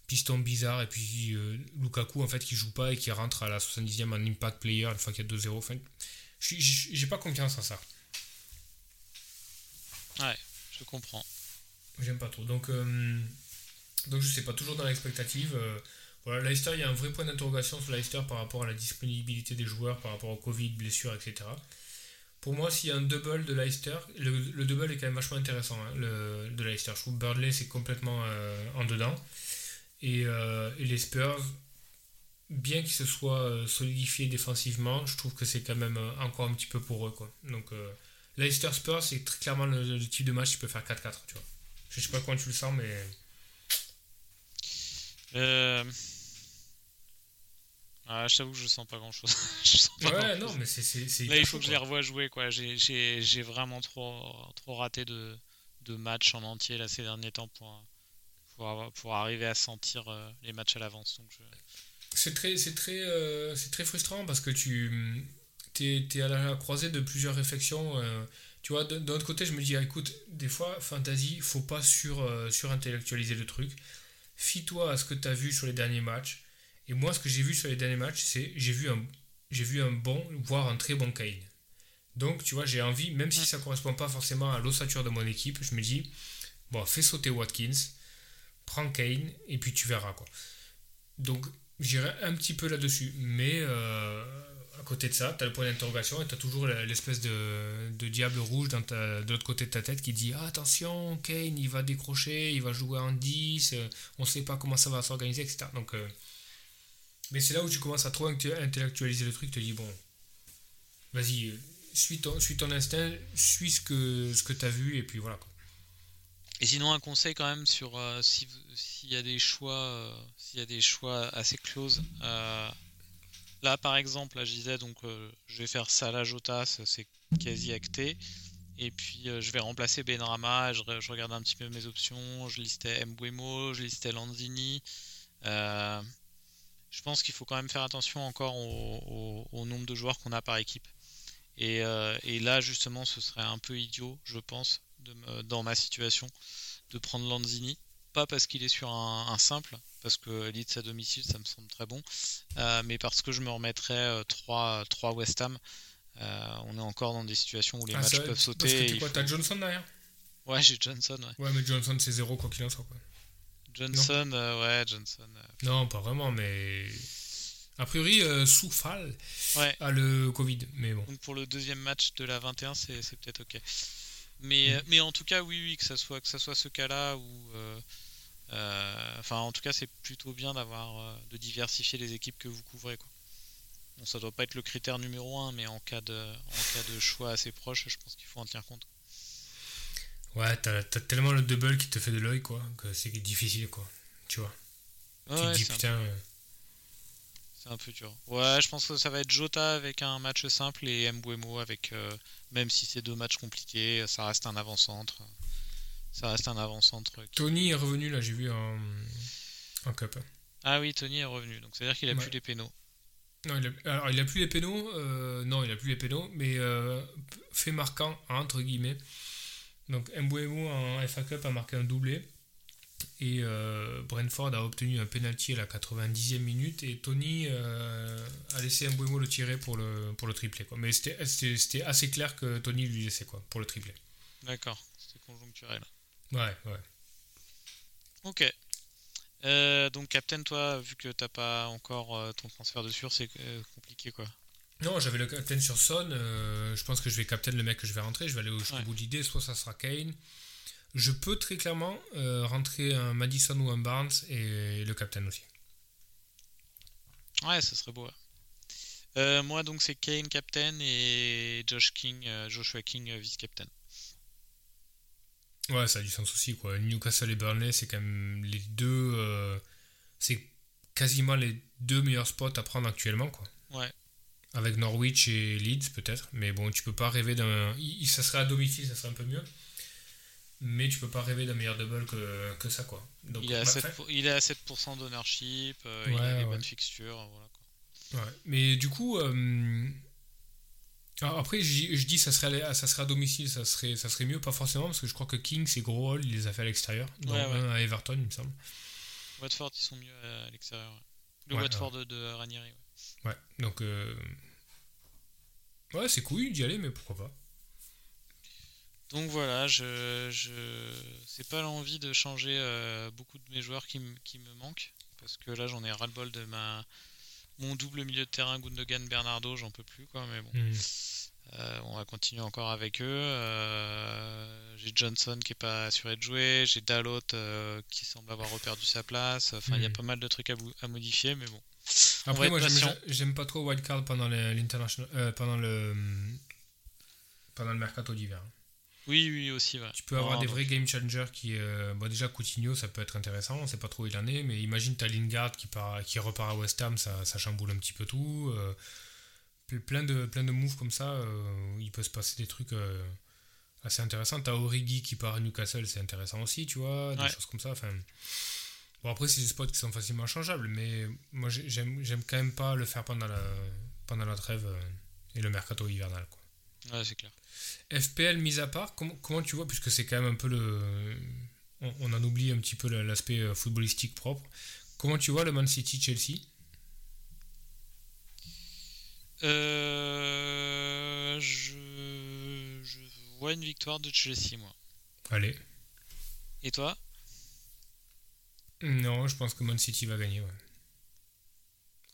piston bizarre, et puis Lukaku, en fait, qui joue pas et qui rentre à la 70e en impact player une fois qu'il y a 2-0. Enfin, j'ai pas confiance en ça. Ouais, je comprends. J'aime pas trop. Donc, euh, donc je sais pas, toujours dans l'expectative. Euh, voilà, Leicester, il y a un vrai point d'interrogation sur Leicester par rapport à la disponibilité des joueurs, par rapport au Covid, blessures, etc. Pour moi, s'il y a un double de Leicester, le, double est quand même vachement intéressant, hein, le, de Leicester. Je trouve Burnley, c'est complètement euh, en dedans. Et, et, les Spurs, bien qu'ils se soient solidifiés défensivement, je trouve que c'est quand même encore un petit peu pour eux. Quoi. Donc, Leicester Spurs, c'est très clairement le, le, type de match qui peut faire 4-4, tu vois. Je sais pas comment tu le sens, mais. Euh... Ah, je t'avoue que je sens pas grand chose. ouais, non, mais c'est. Là, il faut que je les revoie jouer, quoi. J'ai vraiment trop, trop raté de, de matchs en entier là, ces derniers temps pour, pour, pour arriver à sentir euh, les matchs à l'avance. Je... C'est très, très, euh, très frustrant parce que tu es, es, à la croisée de plusieurs réflexions. Euh, tu vois, d'un autre côté, je me dis, ah, écoute, des fois, fantasy, faut pas sur, euh, intellectualiser le truc. Fie-toi à ce que tu as vu sur les derniers matchs. Et moi, ce que j'ai vu sur les derniers matchs, c'est j'ai vu un, j'ai vu un bon, voire un très bon Kane. Donc, tu vois, j'ai envie, même si ça correspond pas forcément à l'ossature de mon équipe, je me dis, bon, fais sauter Watkins, prends Kane, et puis tu verras, quoi. Donc, j'irai un petit peu là-dessus. Mais, euh, à côté de ça, tu as le point d'interrogation et tu as toujours l'espèce de, diable rouge de l'autre côté de ta tête qui dit ah, attention, Kane il va décrocher, il va jouer en 10, euh, on sait pas comment ça va s'organiser, etc. Donc, euh, mais c'est là où tu commences à trop intellectualiser le truc, tu te dis bon, vas-y, suis ton, suis ton instinct, suis ce que, ce que tu as vu et puis voilà. Et sinon, un conseil quand même sur euh, s'il y a des choix, s'il y a des choix assez close Là, par exemple, je disais, donc, euh, je vais faire Salah Jota, c'est quasi acté. Et puis, euh, je vais remplacer Benrama. Je, je regarde un petit peu mes options. Je listais Mbuemo, je listais Lanzini. Euh, je pense qu'il faut quand même faire attention encore au, nombre de joueurs qu'on a par équipe. Et, là, justement, ce serait un peu idiot, je pense, dans ma situation, de prendre Lanzini pas parce qu'il est sur un, simple, parce que Leeds à domicile, ça me semble très bon, euh, mais parce que je me remettrais 3, euh, 3 West Ham. Euh, on est encore dans des situations où les ah, matchs peuvent sauter. Parce que quoi, t'as Johnson derrière? Ouais, j'ai Johnson. Ouais. ouais, mais Johnson, c'est zéro quoi qu'il en soit. Quoi. Johnson, ouais, Johnson. non, pas vraiment, mais. A priori, Soufal ouais. a le Covid, mais bon. Donc pour le deuxième match de la 21, c'est peut-être ok. Mais, mm. mais en tout cas, oui, oui, que ça soit, que ça soit ce cas-là ou euh, enfin, en tout cas, c'est plutôt bien d'avoir euh, de diversifier les équipes que vous couvrez. Quoi. Bon, ça doit pas être le critère numéro un, mais en cas de, en cas de choix assez proche, je pense qu'il faut en tenir compte. Ouais, t'as as tellement le double qui te fait de l'œil, quoi, que c'est difficile, quoi. Tu vois. tu te dis, putain. Euh. C'est un peu dur. Ouais, je pense que ça va être Jota avec un match simple et Mbuemo avec, même si c'est deux matchs compliqués, ça reste un avant-centre. Ça reste un avant-centre. Tony est revenu là, j'ai vu en, en cup. Ah oui, Tony est revenu, donc c'est-à-dire qu'il a plus les pénaux. Non, il a, alors il a plus les pénaux, euh, non, il a plus les pénaux, mais euh, fait marquant entre guillemets. Donc Mbuemo en FA Cup a marqué un doublé Et euh, Brentford a obtenu un penalty à la 90e minute et Tony euh, a laissé un Mbuemo le tirer pour le, pour le triplé. Quoi. Mais c'était- assez clair que Tony lui laissait quoi, pour le triplé. D'accord, c'était conjoncturel. Ouais, ouais. Ok. Euh, donc, Captain, toi, vu que t'as pas encore ton transfert de sûr, c'est compliqué quoi. Non, j'avais le captain sur Son. je pense que je vais captain le mec que je vais rentrer. Je vais aller au jusqu'au Ouais. bout de l'idée. Soit ça sera Kane. Je peux très clairement euh, rentrer un Madison ou un Barnes et le captain aussi. Ouais, ça serait beau. ouais. Euh, moi, donc, c'est Kane captain et Josh King, euh, Joshua King vice-captain. Ouais, ça a du sens aussi. Quoi. Newcastle et Burnley, c'est quand même les deux. c'est quasiment les deux meilleurs spots à prendre actuellement. Quoi. Ouais. Avec Norwich et Leeds, peut-être. Mais bon, tu peux pas rêver d'un. Ça serait à domicile, ça serait un peu mieux. Mais tu peux pas rêver d'un meilleur double que, que ça. Quoi. Donc, Il est à bah, 7%, enfin, pour- il est à 7% d'ownership, euh, il Ouais, a des ouais. bonnes fixtures. Voilà, quoi. Ouais, mais du coup, euh, alors après, je dis ça serait, à- ça serait à domicile, ça serait, ça serait mieux, pas forcément, parce que je crois que King, c'est gros hall, il les a fait à l'extérieur, un à Everton, il me semble. Watford, ils sont mieux à, l'extérieur. ouais. Le Watford de, de Ranieri. ouais. Ouais, donc, euh, ouais, c'est cool d'y aller, mais pourquoi pas. Donc voilà, je, je... c'est pas l'envie de changer euh, beaucoup de mes joueurs qui, qui me manquent. Parce que là, j'en ai ras-le-bol de ma... mon double milieu de terrain, Gundogan, Bernardo, j'en peux plus, quoi. Mais bon, Hmm. Euh, on va continuer encore avec eux. Euh, j'ai Johnson qui est pas assuré de jouer. J'ai Dalot qui semble avoir reperdu sa place. Enfin, il y a Mhm. pas mal de trucs à, à modifier, mais bon. Après, moi, j'aime- pas trop wildcard pendant le- l'international, pendant le, pendant le mercato d'hiver. Oui, oui, aussi. Ouais. Tu peux avoir Non, des vrais game changers qui. euh, bon, déjà, Coutinho, ça peut être intéressant. On sait pas trop où il en est, mais imagine t'as Lingard qui, part, qui repart à West Ham, ça, ça chamboule un petit peu tout. euh, ple- plein, de, plein de moves comme ça, euh, il peut se passer des trucs assez intéressants. T'as Origi qui part à Newcastle, c'est intéressant aussi, tu vois, des Ouais. choses comme ça. Enfin, bon, après, c'est des spots qui sont facilement changeables, mais moi, j'ai- j'aime quand même pas le faire pendant la, pendant la trêve et le mercato hivernal, quoi. Ouais, c'est clair. FPL mis à part, comment, comment tu vois, puisque c'est quand même un peu le. On, on en oublie un petit peu la- l'aspect euh, footballistique propre. Comment tu vois le Man City-Chelsea Euh, je... je vois une victoire de Chelsea, moi. Allez. Et toi? Non, je pense que Man City va gagner. ouais.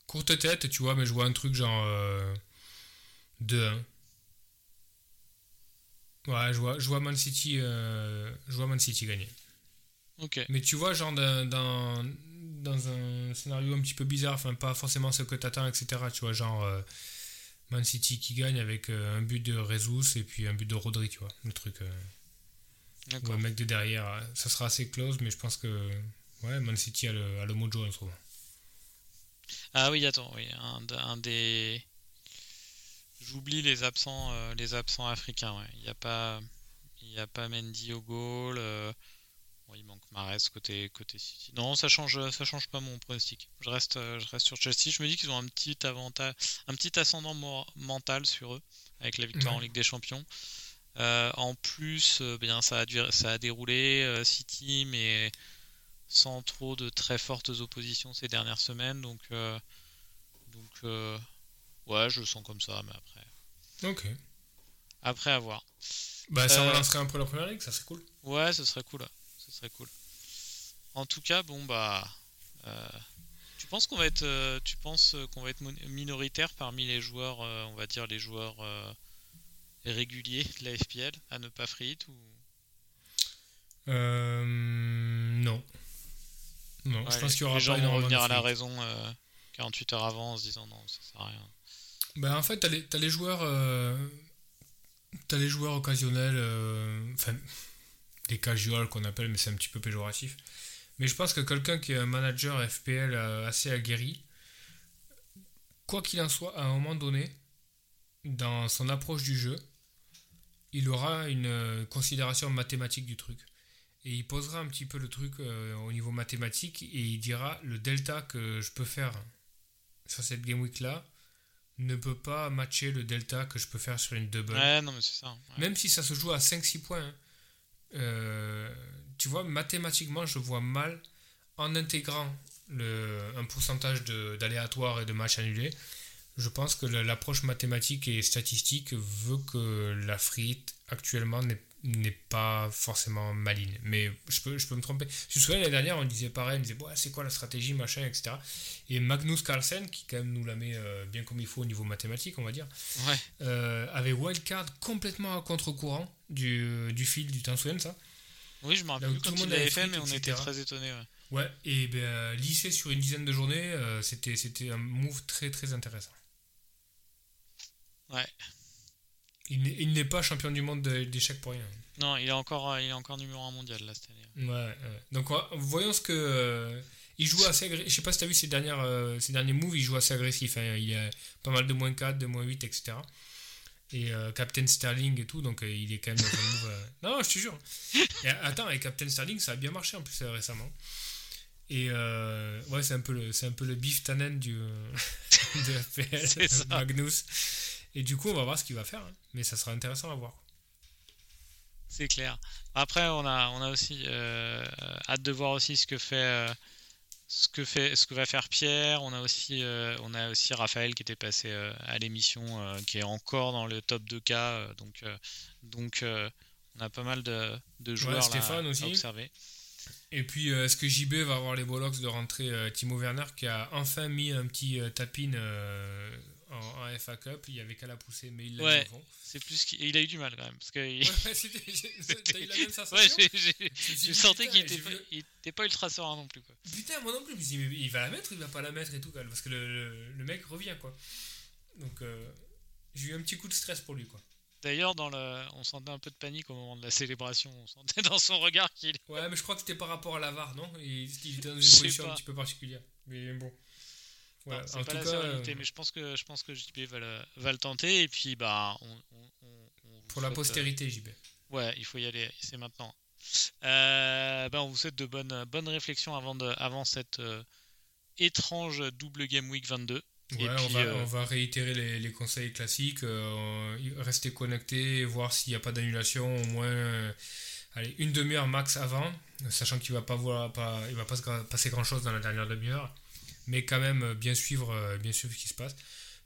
Courte tête, tu vois, mais je vois un truc genre euh, 2-1. Ouais, je vois, je vois Man City, euh, je vois Man City gagner. Ok. Mais tu vois, genre dans, dans, dans un scénario un petit peu bizarre, enfin pas forcément ce que t'attends, etc. Tu vois, genre euh, Man City qui gagne avec euh, un but de Jesus et puis un but de Rodri, tu vois, le truc. euh, ou D'accord. un mec de derrière, ça sera assez close, mais je pense que ouais, Man City a le, a le mojo en ce moment. Ah oui, attends, oui, un, un des. J'oublie les absents, euh, les absents africains. Ouais. Il n'y a pas, il y a pas Mendy au goal. euh, bon, il manque Mares côté côté City. Non, ça change, ça change pas mon pronostic. Je reste, euh, je reste sur Chelsea. Je me dis qu'ils ont un petit avantage, un petit ascendant mental sur eux avec la victoire en Ligue des Champions. Euh, en plus, bien ça a, dû- ça a déroulé City, mais sans trop de très fortes oppositions ces dernières semaines. Donc, donc ouais, je le sens comme ça, mais après, Ok. après à voir. Bah, ça Euh, relancerait un peu la première ligue, ça serait cool. Ouais, ce serait cool. Ce serait cool. En tout cas, bon bah, euh, tu penses qu'on va être, euh, tu penses qu'on va être minoritaire parmi les joueurs, euh, on va dire les joueurs euh, réguliers de la FPL à ne pas free hit ou? Euh, non. Non, je pense qu'il y aura les gens vont revenir à la raison euh, 48 heures avant en se disant non, ça sert à rien. Ben, en fait, t'as les, t'as les joueurs. euh, t'as les joueurs occasionnels. euh, Enfin, les casuals qu'on appelle, mais c'est un petit peu péjoratif. Mais je pense que quelqu'un qui est un manager FPL euh, assez aguerri, quoi qu'il en soit, à un moment donné, dans son approche du jeu, il aura une considération mathématique du truc. Et il posera un petit peu le truc au niveau mathématique et il dira le delta que je peux faire sur cette game week là ne peut pas matcher le delta que je peux faire sur une double. Ouais, non mais c'est ça. ouais. Même si ça se joue à 5-6 points, hein, euh, tu vois, mathématiquement, je vois mal en intégrant le, un pourcentage d'aléatoire et de matchs annulés. Je pense que l'approche mathématique et statistique veut que la frite actuellement n'est pas forcément maligne. Mais je peux, je peux me tromper. Je me souviens l'année dernière, on disait pareil, on disait c'est quoi la stratégie, machin, etc. Et Magnus Carlsen, qui quand même nous la met euh, bien comme il faut au niveau mathématique, on va dire, ouais. euh, avait wildcard complètement à contre-courant du, du fil, du temps ça Oui, je me rappelle tout le monde l'avait fait, mais on était très étonnés. Ouais. Ouais, et ben, lycée sur une dizaine de journées, euh, c'était, c'était un move très très intéressant. Ouais. Il n'est pas champion du monde d'échecs pour rien. Non, il est encore, euh, il est encore numéro 1 mondial là cette année. Ouais, donc voyons ce que. Euh, il joue assez agressif. Je sais pas si tu as vu ses, dernières, ces derniers moves, il joue assez agressif. Hein. Il a pas mal de moins 4, de moins 8, etc. Et Captain Sterling et tout, donc il est quand même dans un move. Non, je te jure. Et, attends, avec Captain Sterling, ça a bien marché en plus récemment. Et euh, ouais, c'est un peu le, c'est un peu le beef tannen du de FPL, Magnus. Et du coup, on va voir ce qu'il va faire, hein. mais ça sera intéressant à voir. C'est clair. Après, on a, on a aussi euh, hâte de voir aussi ce que fait, euh, ce que fait, ce que va faire Pierre. On a aussi, on a aussi Raphaël qui était passé à l'émission, qui est encore dans le top 2K. donc, donc, on a pas mal de, de joueurs Stéphane aussi. à observer. Et puis, euh, est-ce que JB va avoir les bollocks de rentrer euh, Timo Werner qui a enfin mis un petit euh, tapin en, FA Cup Il y avait qu'à la pousser, mais il l'a ouais, c'est plus qu'il a eu du mal quand même. Parce que ouais, t'as eu la même sensation Ouais, j'ai senti qu'il était, pas, pas ultra serein non plus. Quoi. Putain, moi non plus. Je me il va la mettre il va pas la mettre et tout, parce que le, le, mec revient quoi. Donc, j'ai eu un petit coup de stress pour lui quoi. D'ailleurs, dans le... on sentait un peu de panique au moment de la célébration. On sentait dans son regard qu'il. Ouais, mais je crois que c'était par rapport à la VAR, non? Il était dans une position un petit peu particulière. Mais bon. Ouais, c'est pas la euh, mais je pense que je pense que JB va le, va le tenter et puis bah on, pour la postérité JB. Ouais, il faut y aller, c'est maintenant. Euh, bah, on vous souhaite de bonnes bonnes réflexions avant de avant cette euh, étrange double game week 22. Ouais, on, va, euh, on, va, réitérer les, les conseils classiques, euh, rester connecté, voir s'il n'y a pas d'annulation, au moins euh, allez, une demi-heure max avant, sachant qu'il ne va pas, voir, pas, il va pas se passer grand-chose dans la dernière demi-heure, mais quand même bien suivre, bien suivre ce qui se passe.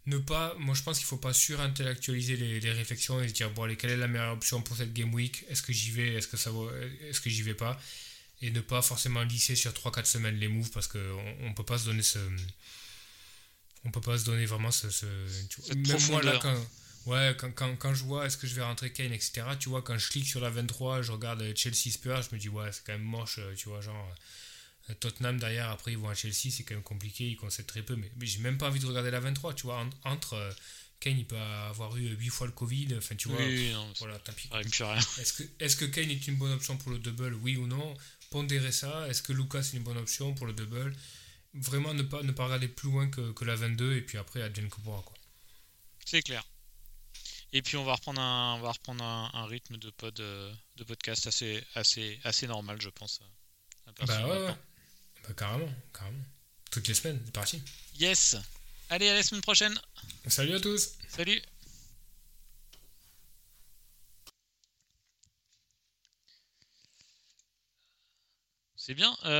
Ne pas, moi je pense qu'il ne faut pas surintellectualiser les, les réflexions et se dire bon allez, quelle est la meilleure option pour cette game week? Est-ce que j'y vais? Est-ce que ça Est-ce que j'y vais pas? Et ne pas forcément lisser sur 3-4 semaines les moves parce qu'on ne peut pas se donner ce on peut pas se donner vraiment ce, même moi là quand ouais quand, quand, quand je vois est-ce que je vais rentrer Kane etc tu vois quand je clique sur la 23 je regarde Chelsea Spurs je me dis ouais c'est quand même moche euh, tu vois genre euh, Tottenham derrière après ils vont à Chelsea c'est quand même compliqué ils concèdent très peu mais, mais j'ai même pas envie de regarder la 23 tu vois entre euh, Kane il peut avoir eu 8 fois le Covid enfin tu vois oui, non, voilà tant pis est-ce que, est-ce que Kane est une bonne option pour le double oui ou non? Pondérer ça est-ce que Lucas est une bonne option pour le double? Vraiment ne pas, ne pas regarder plus loin que, que la 22 et puis après advienne que pourra. Quoi. C'est clair. Et puis on va reprendre un, on va reprendre un, rythme de, pod, euh, de podcast assez, assez, assez normal, je pense. Bah ouais, ouais. Bah carrément, carrément. Toutes les semaines, c'est parti. Yes. Allez, à la semaine prochaine. Salut à tous. Salut. C'est bien. Euh...